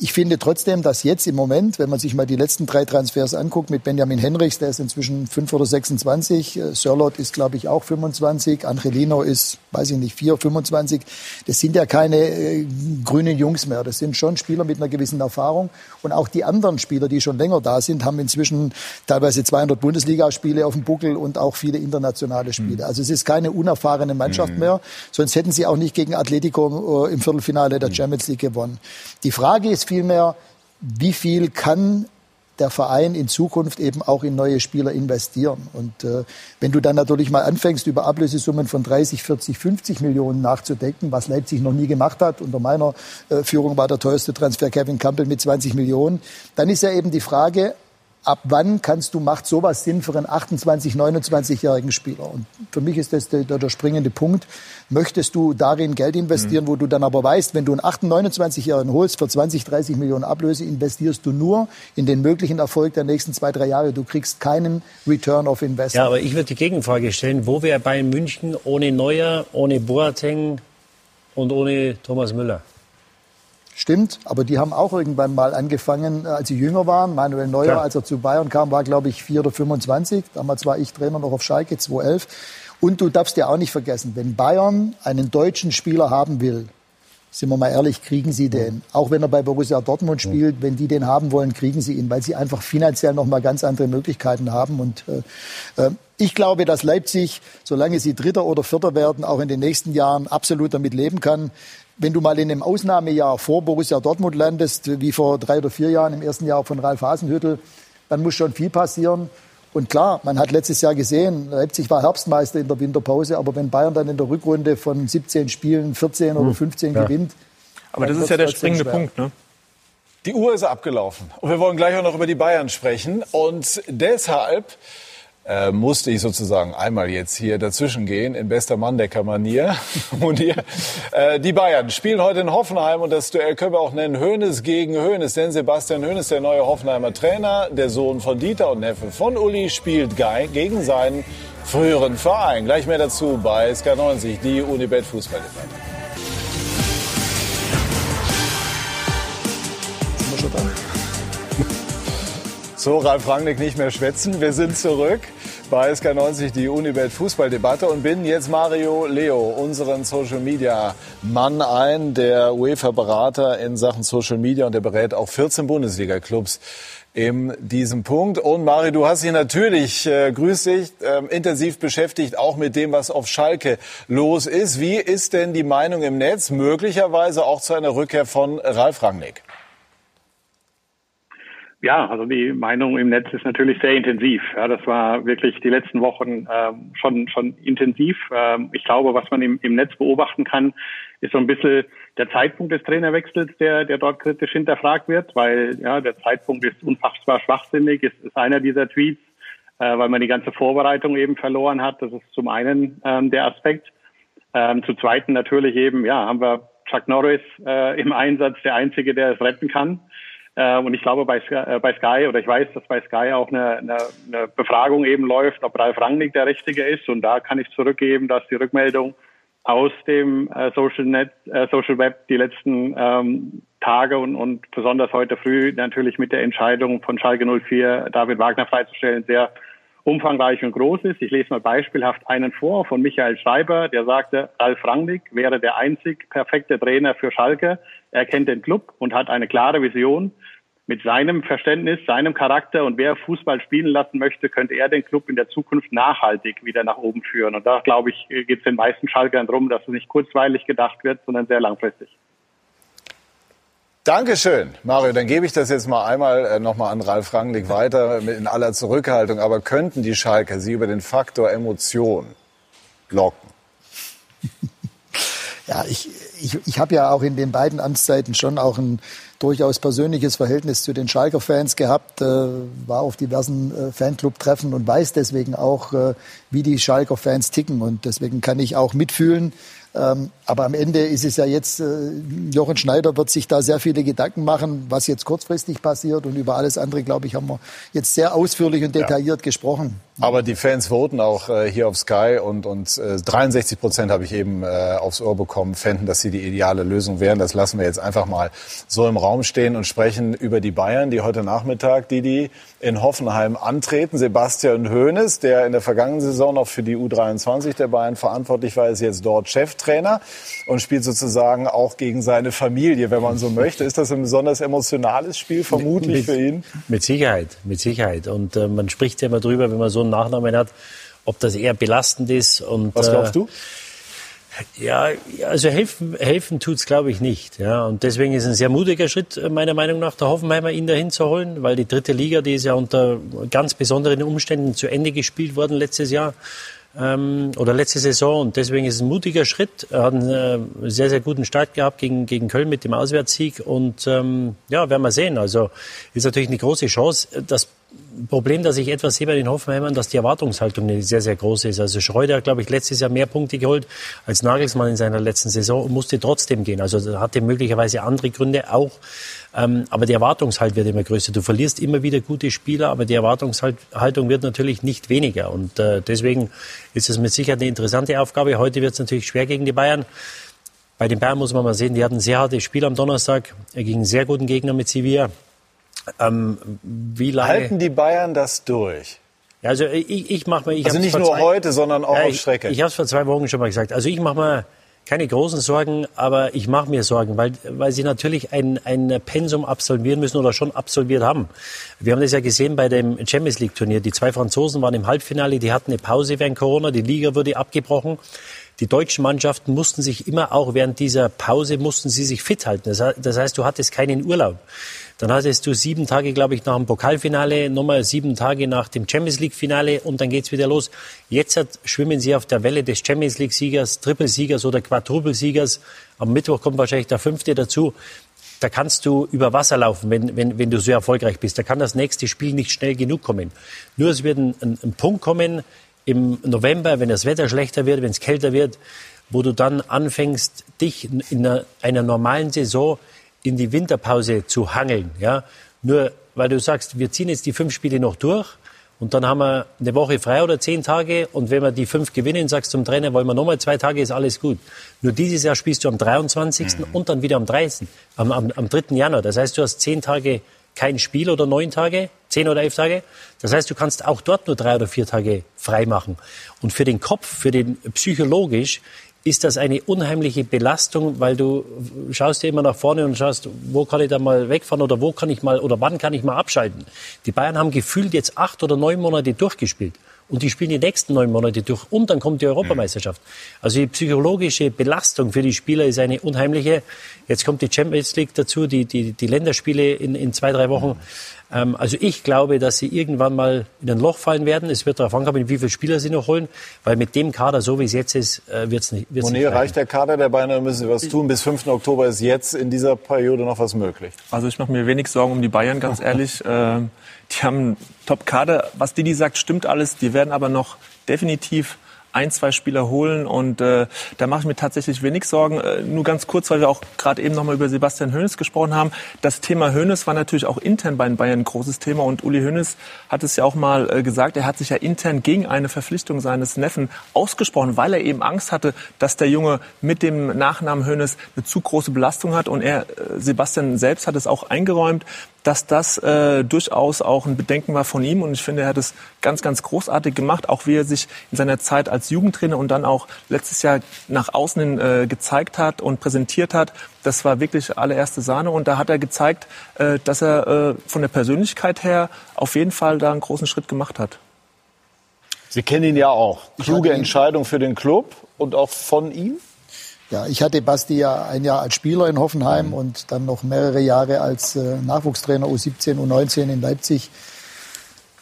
ich finde trotzdem, dass jetzt im Moment, wenn man sich mal die letzten drei Transfers anguckt, mit Benjamin Henrichs, der ist inzwischen fünf oder 26, äh, Sörlot ist, glaube ich, auch 25, Angelino ist, weiß ich nicht, vier, 25. Das sind ja keine äh, grünen Jungs mehr. Das sind schon Spieler mit einer gewissen Erfahrung. Und auch die anderen Spieler, die schon länger da sind, haben inzwischen teilweise 200 Bundesligaspiele auf dem Buckel und auch viele internationale Spiele. Mhm. Also es ist keine unerfahrene Mannschaft mhm. mehr. Sonst hätten sie auch nicht gegen Atletico äh, im Viertelfinale der mhm. Champions League gewonnen. Die Frage ist vielmehr, wie viel kann der Verein in Zukunft eben auch in neue Spieler investieren. Und äh, wenn du dann natürlich mal anfängst, über Ablösesummen von 30, 40, 50 Millionen nachzudenken, was Leipzig noch nie gemacht hat, unter meiner äh, Führung war der teuerste Transfer Kevin Campbell mit 20 Millionen, dann ist ja eben die Frage, ab wann kannst du, macht sowas Sinn für einen 28, 29-jährigen Spieler? Und für mich ist das der, der, springende Punkt. Möchtest du darin Geld investieren, mhm. wo du dann aber weißt, wenn du einen 28, 29-jährigen holst für 20, 30 Millionen Ablöse, investierst du nur in den möglichen Erfolg der nächsten zwei, drei Jahre. Du kriegst keinen Return of Investment. Ja, aber ich würde die Gegenfrage stellen. Wo wäre Bayern München ohne Neuer, ohne Boateng und ohne Thomas Müller? Stimmt, aber die haben auch irgendwann mal angefangen, äh, als sie jünger waren. Manuel Neuer, Klar. als er zu Bayern kam, war, glaube ich, 4 oder 25. Damals war ich Trainer noch auf Schalke, 2011. Und du darfst ja auch nicht vergessen, wenn Bayern einen deutschen Spieler haben will, sind wir mal ehrlich, kriegen sie den. Auch wenn er bei Borussia Dortmund spielt, wenn die den haben wollen, kriegen sie ihn, weil sie einfach finanziell noch mal ganz andere Möglichkeiten haben. Und äh, äh, ich glaube, dass Leipzig, solange sie Dritter oder Vierter werden, auch in den nächsten Jahren absolut damit leben kann. Wenn du mal in einem Ausnahmejahr vor Borussia Dortmund landest, wie vor drei oder vier Jahren im ersten Jahr von Ralf Hasenhüttel, dann muss schon viel passieren. Und klar, man hat letztes Jahr gesehen, Leipzig war Herbstmeister in der Winterpause, aber wenn Bayern dann in der Rückrunde von 17 Spielen 14 oder 15 hm, ja. gewinnt. Aber das ist ja der springende schwer. Punkt, ne? Die Uhr ist abgelaufen. Und wir wollen gleich auch noch über die Bayern sprechen. Und deshalb äh, musste ich sozusagen einmal jetzt hier dazwischen gehen in bester hier, äh, die Bayern spielen heute in Hoffenheim und das Duell können wir auch nennen Hönes gegen Hönes, denn Sebastian Hönes, der neue Hoffenheimer Trainer, der Sohn von Dieter und Neffe von Uli, spielt gegen seinen früheren Verein. Gleich mehr dazu bei SK90, die Unibet Fußballdebatte. So, Ralf Rangnick nicht mehr schwätzen. Wir sind zurück bei SK90 die Unibet Fußballdebatte und bin jetzt Mario Leo, unseren Social Media Mann ein, der UEFA Berater in Sachen Social Media und der berät auch 14 Bundesliga Clubs in diesem Punkt. Und Mario, du hast dich natürlich, äh, grüß dich, äh, intensiv beschäftigt, auch mit dem, was auf Schalke los ist. Wie ist denn die Meinung im Netz, möglicherweise auch zu einer Rückkehr von Ralf Rangnick? Ja, also die Meinung im Netz ist natürlich sehr intensiv. Ja, das war wirklich die letzten Wochen ähm, schon schon intensiv. Ähm, ich glaube, was man im, im Netz beobachten kann, ist so ein bisschen der Zeitpunkt des Trainerwechsels, der der dort kritisch hinterfragt wird, weil ja der Zeitpunkt ist unfassbar schwachsinnig. Ist, ist einer dieser Tweets, äh, weil man die ganze Vorbereitung eben verloren hat. Das ist zum einen ähm, der Aspekt. Ähm, zu zweiten natürlich eben, ja, haben wir Chuck Norris äh, im Einsatz, der einzige, der es retten kann. Ähm, und ich glaube, bei äh, bei Sky, oder ich weiß, dass bei Sky auch eine, eine, eine Befragung eben läuft, ob Ralf Rangnick der Richtige ist. Und da kann ich zurückgeben, dass die Rückmeldung aus dem äh, Social Net, äh, Social Web die letzten ähm, Tage und, und besonders heute früh natürlich mit der Entscheidung von Schalke 04 David Wagner freizustellen sehr umfangreich und groß ist. Ich lese mal beispielhaft einen vor von Michael Schreiber, der sagte, Ralf Rangnick wäre der einzig perfekte Trainer für Schalke. Er kennt den Club und hat eine klare Vision. Mit seinem Verständnis, seinem Charakter und wer Fußball spielen lassen möchte, könnte er den Club in der Zukunft nachhaltig wieder nach oben führen. Und da, glaube ich, geht es den meisten Schalkern darum, dass es nicht kurzweilig gedacht wird, sondern sehr langfristig. Dankeschön, Mario. Dann gebe ich das jetzt mal einmal äh, nochmal an Ralf Rangnick weiter in aller Zurückhaltung. Aber könnten die Schalker Sie über den Faktor Emotion locken? Ja, ich, ich, ich habe ja auch in den beiden Amtszeiten schon auch ein durchaus persönliches Verhältnis zu den Schalker Fans gehabt, äh, war auf diversen äh, Fanclub-Treffen und weiß deswegen auch, äh, wie die Schalker Fans ticken. Und deswegen kann ich auch mitfühlen, aber am Ende ist es ja jetzt, äh, Jochen Schneider wird sich da sehr viele Gedanken machen, was jetzt kurzfristig passiert. Und über alles andere, glaube ich, haben wir jetzt sehr ausführlich und detailliert ja. gesprochen. Aber die Fans voten auch äh, hier auf Sky und, und äh, 63 Prozent habe ich eben äh, aufs Ohr bekommen, fänden, dass sie die ideale Lösung wären. Das lassen wir jetzt einfach mal so im Raum stehen und sprechen über die Bayern, die heute Nachmittag, die die in Hoffenheim antreten. Sebastian Hoeneß, der in der vergangenen Saison noch für die U23 der Bayern verantwortlich war, ist jetzt dort Cheftrainer und spielt sozusagen auch gegen seine Familie, wenn man so möchte. Ist das ein besonders emotionales Spiel vermutlich mit, für ihn? Mit Sicherheit, mit Sicherheit. Und äh, man spricht ja immer drüber, wenn man so einen Nachnamen hat, ob das eher belastend ist. Und, Was glaubst du? Äh, ja, also helfen, helfen tut's glaube ich nicht. Ja, und deswegen ist ein sehr mutiger Schritt äh, meiner Meinung nach der Hoffenheimer ihn dahin zu holen, weil die dritte Liga, die ist ja unter ganz besonderen Umständen zu Ende gespielt worden letztes Jahr ähm, oder letzte Saison und deswegen ist es ein mutiger Schritt. Er hat einen äh, sehr, sehr guten Start gehabt gegen, gegen Köln mit dem Auswärtssieg und ähm, ja, werden wir sehen. Also ist natürlich eine große Chance. Das Problem, dass ich etwas sehe bei den Hoffenheimern, dass die Erwartungshaltung sehr, sehr groß ist. Also Schreuder hat, glaube ich, letztes Jahr mehr Punkte geholt als Nagelsmann in seiner letzten Saison und musste trotzdem gehen. Also hatte möglicherweise andere Gründe auch. Ähm, aber die Erwartungshaltung wird immer größer. Du verlierst immer wieder gute Spieler, aber die Erwartungshaltung wird natürlich nicht weniger. Und äh, deswegen ist es mit Sicherheit eine interessante Aufgabe. Heute wird es natürlich schwer gegen die Bayern. Bei den Bayern muss man mal sehen, die hatten ein sehr hartes Spiel am Donnerstag gegen einen sehr guten Gegner mit Sevilla. Ähm, wie lange halten die Bayern das durch? Also ich, ich mache mal. Ich also nicht nur zwei, heute, sondern auch ja, auf Strecke. Ich, ich habe es vor zwei Wochen schon mal gesagt. Also ich mache mal keine großen Sorgen, aber ich mache mir Sorgen, weil, weil sie natürlich ein, ein Pensum absolvieren müssen oder schon absolviert haben. Wir haben das ja gesehen bei dem Champions League Turnier. Die zwei Franzosen waren im Halbfinale, die hatten eine Pause während Corona, die Liga wurde abgebrochen. Die deutschen Mannschaften mussten sich immer auch während dieser Pause mussten sie sich fit halten. Das heißt, du hattest keinen Urlaub. Dann hattest du sieben Tage, glaube ich, nach dem Pokalfinale, nochmal sieben Tage nach dem Champions League-Finale und dann geht's wieder los. Jetzt hat, schwimmen sie auf der Welle des Champions League-Siegers, Triple-Siegers oder Quadruple-Siegers. Am Mittwoch kommt wahrscheinlich der fünfte dazu. Da kannst du über Wasser laufen, wenn, wenn, wenn du so erfolgreich bist. Da kann das nächste Spiel nicht schnell genug kommen. Nur es wird ein, ein, ein Punkt kommen im November, wenn das Wetter schlechter wird, wenn es kälter wird, wo du dann anfängst, dich in einer, einer normalen Saison in die Winterpause zu hangeln. Ja? Nur weil du sagst, wir ziehen jetzt die fünf Spiele noch durch und dann haben wir eine Woche frei oder zehn Tage und wenn wir die fünf gewinnen, sagst du zum Trainer, wollen wir nochmal zwei Tage, ist alles gut. Nur dieses Jahr spielst du am 23. Mhm. und dann wieder am 30. Am, am, am 3. Januar. Das heißt, du hast zehn Tage kein Spiel oder neun Tage, zehn oder elf Tage. Das heißt, du kannst auch dort nur drei oder vier Tage frei machen. Und für den Kopf, für den psychologisch ist das eine unheimliche Belastung, weil du schaust dir immer nach vorne und schaust, wo kann ich da mal wegfahren oder wo kann ich mal oder wann kann ich mal abschalten. Die Bayern haben gefühlt jetzt acht oder neun Monate durchgespielt. Und die spielen die nächsten neun Monate durch. Und dann kommt die Europameisterschaft. Also die psychologische Belastung für die Spieler ist eine unheimliche. Jetzt kommt die Champions League dazu, die, die, die Länderspiele in, in zwei, drei Wochen. Ähm, also ich glaube, dass sie irgendwann mal in ein Loch fallen werden. Es wird darauf ankommen, wie viele Spieler sie noch holen, weil mit dem Kader, so wie es jetzt ist, äh, wird es nicht. Wird's Monet, reicht der Kader der Bayern, müssen sie was tun. Bis 5. Oktober ist jetzt in dieser Periode noch was möglich. Also ich mache mir wenig Sorgen um die Bayern, ganz ehrlich. Äh, die haben einen Top-Kader. Was Didi sagt, stimmt alles. Die werden aber noch definitiv ein, zwei Spieler holen und äh, da mache ich mir tatsächlich wenig Sorgen. Äh, nur ganz kurz, weil wir auch gerade eben nochmal über Sebastian Hoeneß gesprochen haben. Das Thema Hoeneß war natürlich auch intern bei den Bayern ein großes Thema und Uli Hoeneß hat es ja auch mal äh, gesagt, er hat sich ja intern gegen eine Verpflichtung seines Neffen ausgesprochen, weil er eben Angst hatte, dass der Junge mit dem Nachnamen Hoeneß eine zu große Belastung hat und er, äh, Sebastian selbst hat es auch eingeräumt, dass das äh, durchaus auch ein Bedenken war von ihm. Und ich finde, er hat es ganz, ganz großartig gemacht, auch wie er sich in seiner Zeit als Jugendtrainer und dann auch letztes Jahr nach außen hin äh, gezeigt hat und präsentiert hat. Das war wirklich allererste Sahne. Und da hat er gezeigt, äh, dass er äh, von der Persönlichkeit her auf jeden Fall da einen großen Schritt gemacht hat. Sie kennen ihn ja auch. Kluge Entscheidung für den Club und auch von ihm? Ja, ich hatte Basti ja ein Jahr als Spieler in Hoffenheim mhm. und dann noch mehrere Jahre als äh, Nachwuchstrainer U17, U19 in Leipzig.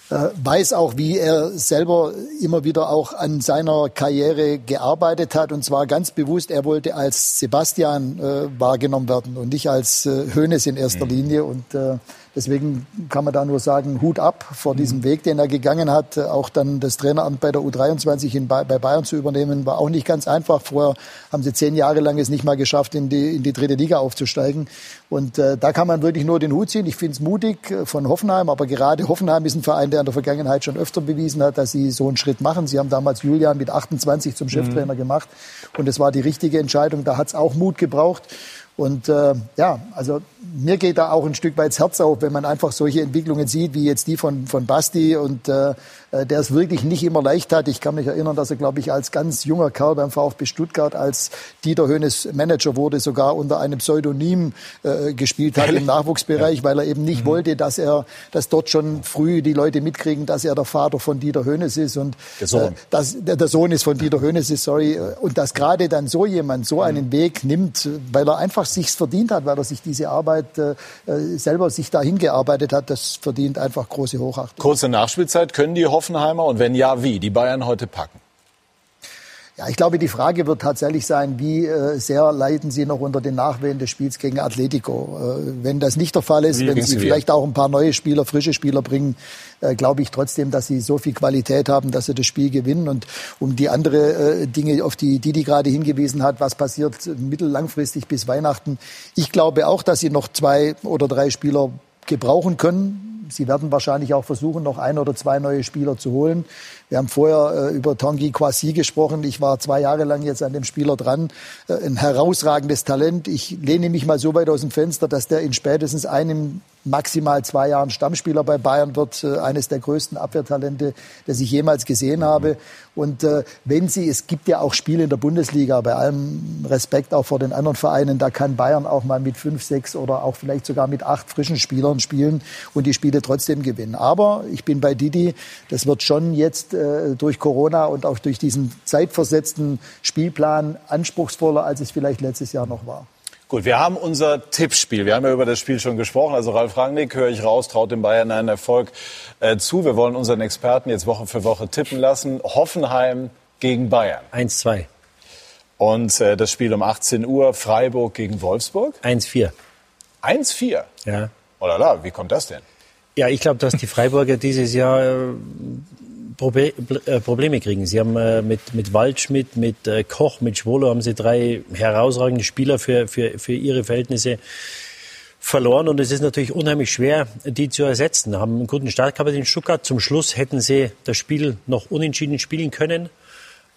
Äh, weiß auch, wie er selber immer wieder auch an seiner Karriere gearbeitet hat. Und zwar ganz bewusst, er wollte als Sebastian äh, wahrgenommen werden und nicht als äh, Hönes in erster mhm. Linie. Und äh, Deswegen kann man da nur sagen, Hut ab vor mhm. diesem Weg, den er gegangen hat. Auch dann das Traineramt bei der U23 in, bei Bayern zu übernehmen, war auch nicht ganz einfach. Vorher haben sie zehn Jahre lang es nicht mal geschafft, in die, in die dritte Liga aufzusteigen. Und äh, da kann man wirklich nur den Hut ziehen. Ich finde es mutig äh, von Hoffenheim, aber gerade Hoffenheim ist ein Verein, der in der Vergangenheit schon öfter bewiesen hat, dass sie so einen Schritt machen. Sie haben damals Julian mit 28 zum Cheftrainer mhm. gemacht und es war die richtige Entscheidung. Da hat es auch Mut gebraucht. Und äh, ja, also mir geht da auch ein Stück weit das Herz auf, wenn man einfach solche Entwicklungen sieht, wie jetzt die von, von Basti und äh, äh, der es wirklich nicht immer leicht hat. Ich kann mich erinnern, dass er, glaube ich, als ganz junger Kerl beim VfB Stuttgart als Dieter Hönes Manager wurde, sogar unter einem Pseudonym äh, gespielt hat im Nachwuchsbereich, weil er eben nicht mhm. wollte, dass er, dass dort schon früh die Leute mitkriegen, dass er der Vater von Dieter Hönes ist und der Sohn, äh, dass, der, der Sohn ist von Dieter Hönes ist, sorry, und dass gerade dann so jemand so einen mhm. Weg nimmt, weil er einfach sich's verdient hat, weil er sich diese Arbeit äh, äh selber sich dahin gearbeitet hat, das verdient einfach große Hochachtung. Kurze Nachspielzeit können die Hoffenheimer? Und wenn ja, wie? Die Bayern heute packen? Ja, ich glaube, die Frage wird tatsächlich sein, wie äh, sehr leiden Sie noch unter den Nachwehen des Spiels gegen Atletico. Äh, wenn das nicht der Fall ist, wie wenn Sie vielleicht auch ein paar neue Spieler, frische Spieler bringen, äh, glaube ich trotzdem, dass Sie so viel Qualität haben, dass Sie das Spiel gewinnen. Und um die andere äh, Dinge, auf die die, die gerade hingewiesen hat, was passiert mittellangfristig bis Weihnachten. Ich glaube auch, dass Sie noch zwei oder drei Spieler gebrauchen können Sie werden wahrscheinlich auch versuchen, noch ein oder zwei neue Spieler zu holen. Wir haben vorher äh, über Tanguy Kwasi gesprochen. Ich war zwei Jahre lang jetzt an dem Spieler dran. Äh, ein herausragendes Talent. Ich lehne mich mal so weit aus dem Fenster, dass der in spätestens einem maximal zwei Jahren Stammspieler bei Bayern wird, äh, eines der größten Abwehrtalente, das ich jemals gesehen habe. Und äh, wenn sie, es gibt ja auch Spiele in der Bundesliga, bei allem Respekt auch vor den anderen Vereinen, da kann Bayern auch mal mit fünf, sechs oder auch vielleicht sogar mit acht frischen Spielern spielen und die Spiele trotzdem gewinnen. Aber ich bin bei Didi, das wird schon jetzt äh, durch Corona und auch durch diesen zeitversetzten Spielplan anspruchsvoller, als es vielleicht letztes Jahr noch war. Gut, wir haben unser Tippspiel. Wir haben ja über das Spiel schon gesprochen. Also Ralf Rangnick, höre ich raus, traut dem Bayern einen Erfolg äh, zu. Wir wollen unseren Experten jetzt Woche für Woche tippen lassen. Hoffenheim gegen Bayern. 1-2. Und äh, das Spiel um 18 Uhr, Freiburg gegen Wolfsburg. 1-4. 1-4? Ja. Oh la la, wie kommt das denn? Ja, ich glaube, dass die Freiburger dieses Jahr äh, Probe äh, Probleme kriegen. Sie haben äh, mit, mit Waldschmidt, mit äh, Koch, mit Schwolo haben sie drei herausragende Spieler für, für, für ihre Verhältnisse verloren und es ist natürlich unheimlich schwer, die zu ersetzen. Haben einen guten Start gehabt in Stuttgart. Zum Schluss hätten sie das Spiel noch unentschieden spielen können.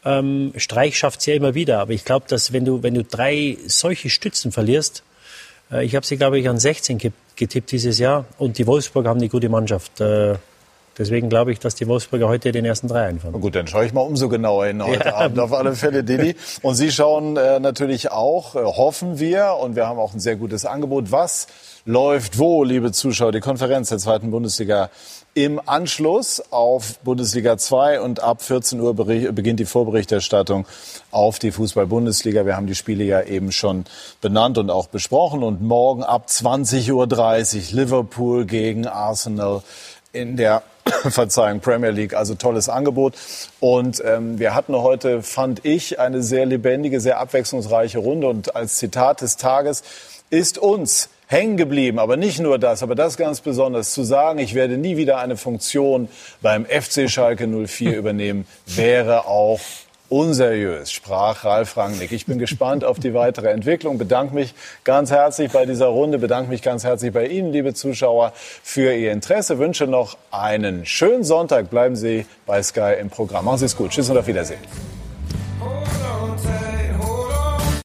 Ähm, Streich schafft es ja immer wieder, aber ich glaube, dass wenn du, wenn du drei solche Stützen verlierst, äh, ich habe sie, glaube ich, an 16 getippt dieses Jahr und die Wolfsburg haben eine gute Mannschaft. Deswegen glaube ich, dass die Wolfsburger heute den ersten drei einfahren. Gut, dann schaue ich mal umso genauer hin heute ja. Abend auf alle Fälle, Didi. Und Sie schauen äh, natürlich auch, äh, hoffen wir, und wir haben auch ein sehr gutes Angebot. Was läuft wo, liebe Zuschauer? Die Konferenz der zweiten Bundesliga im Anschluss auf Bundesliga 2 und ab 14 Uhr beginnt die Vorberichterstattung auf die Fußball-Bundesliga. Wir haben die Spiele ja eben schon benannt und auch besprochen. Und morgen ab 20.30 Uhr Liverpool gegen Arsenal in der Verzeihung, Premier League. Also tolles Angebot. Und ähm, wir hatten heute, fand ich, eine sehr lebendige, sehr abwechslungsreiche Runde. Und als Zitat des Tages ist uns hängen geblieben, aber nicht nur das, aber das ganz besonders, zu sagen, ich werde nie wieder eine Funktion beim FC Schalke 04 übernehmen, wäre auch unseriös, sprach Ralf Rangnick. Ich bin gespannt auf die weitere Entwicklung, bedanke mich ganz herzlich bei dieser Runde, bedanke mich ganz herzlich bei Ihnen, liebe Zuschauer, für Ihr Interesse, wünsche noch einen schönen Sonntag. Bleiben Sie bei Sky im Programm. Machen Sie es gut. Tschüss und auf Wiedersehen.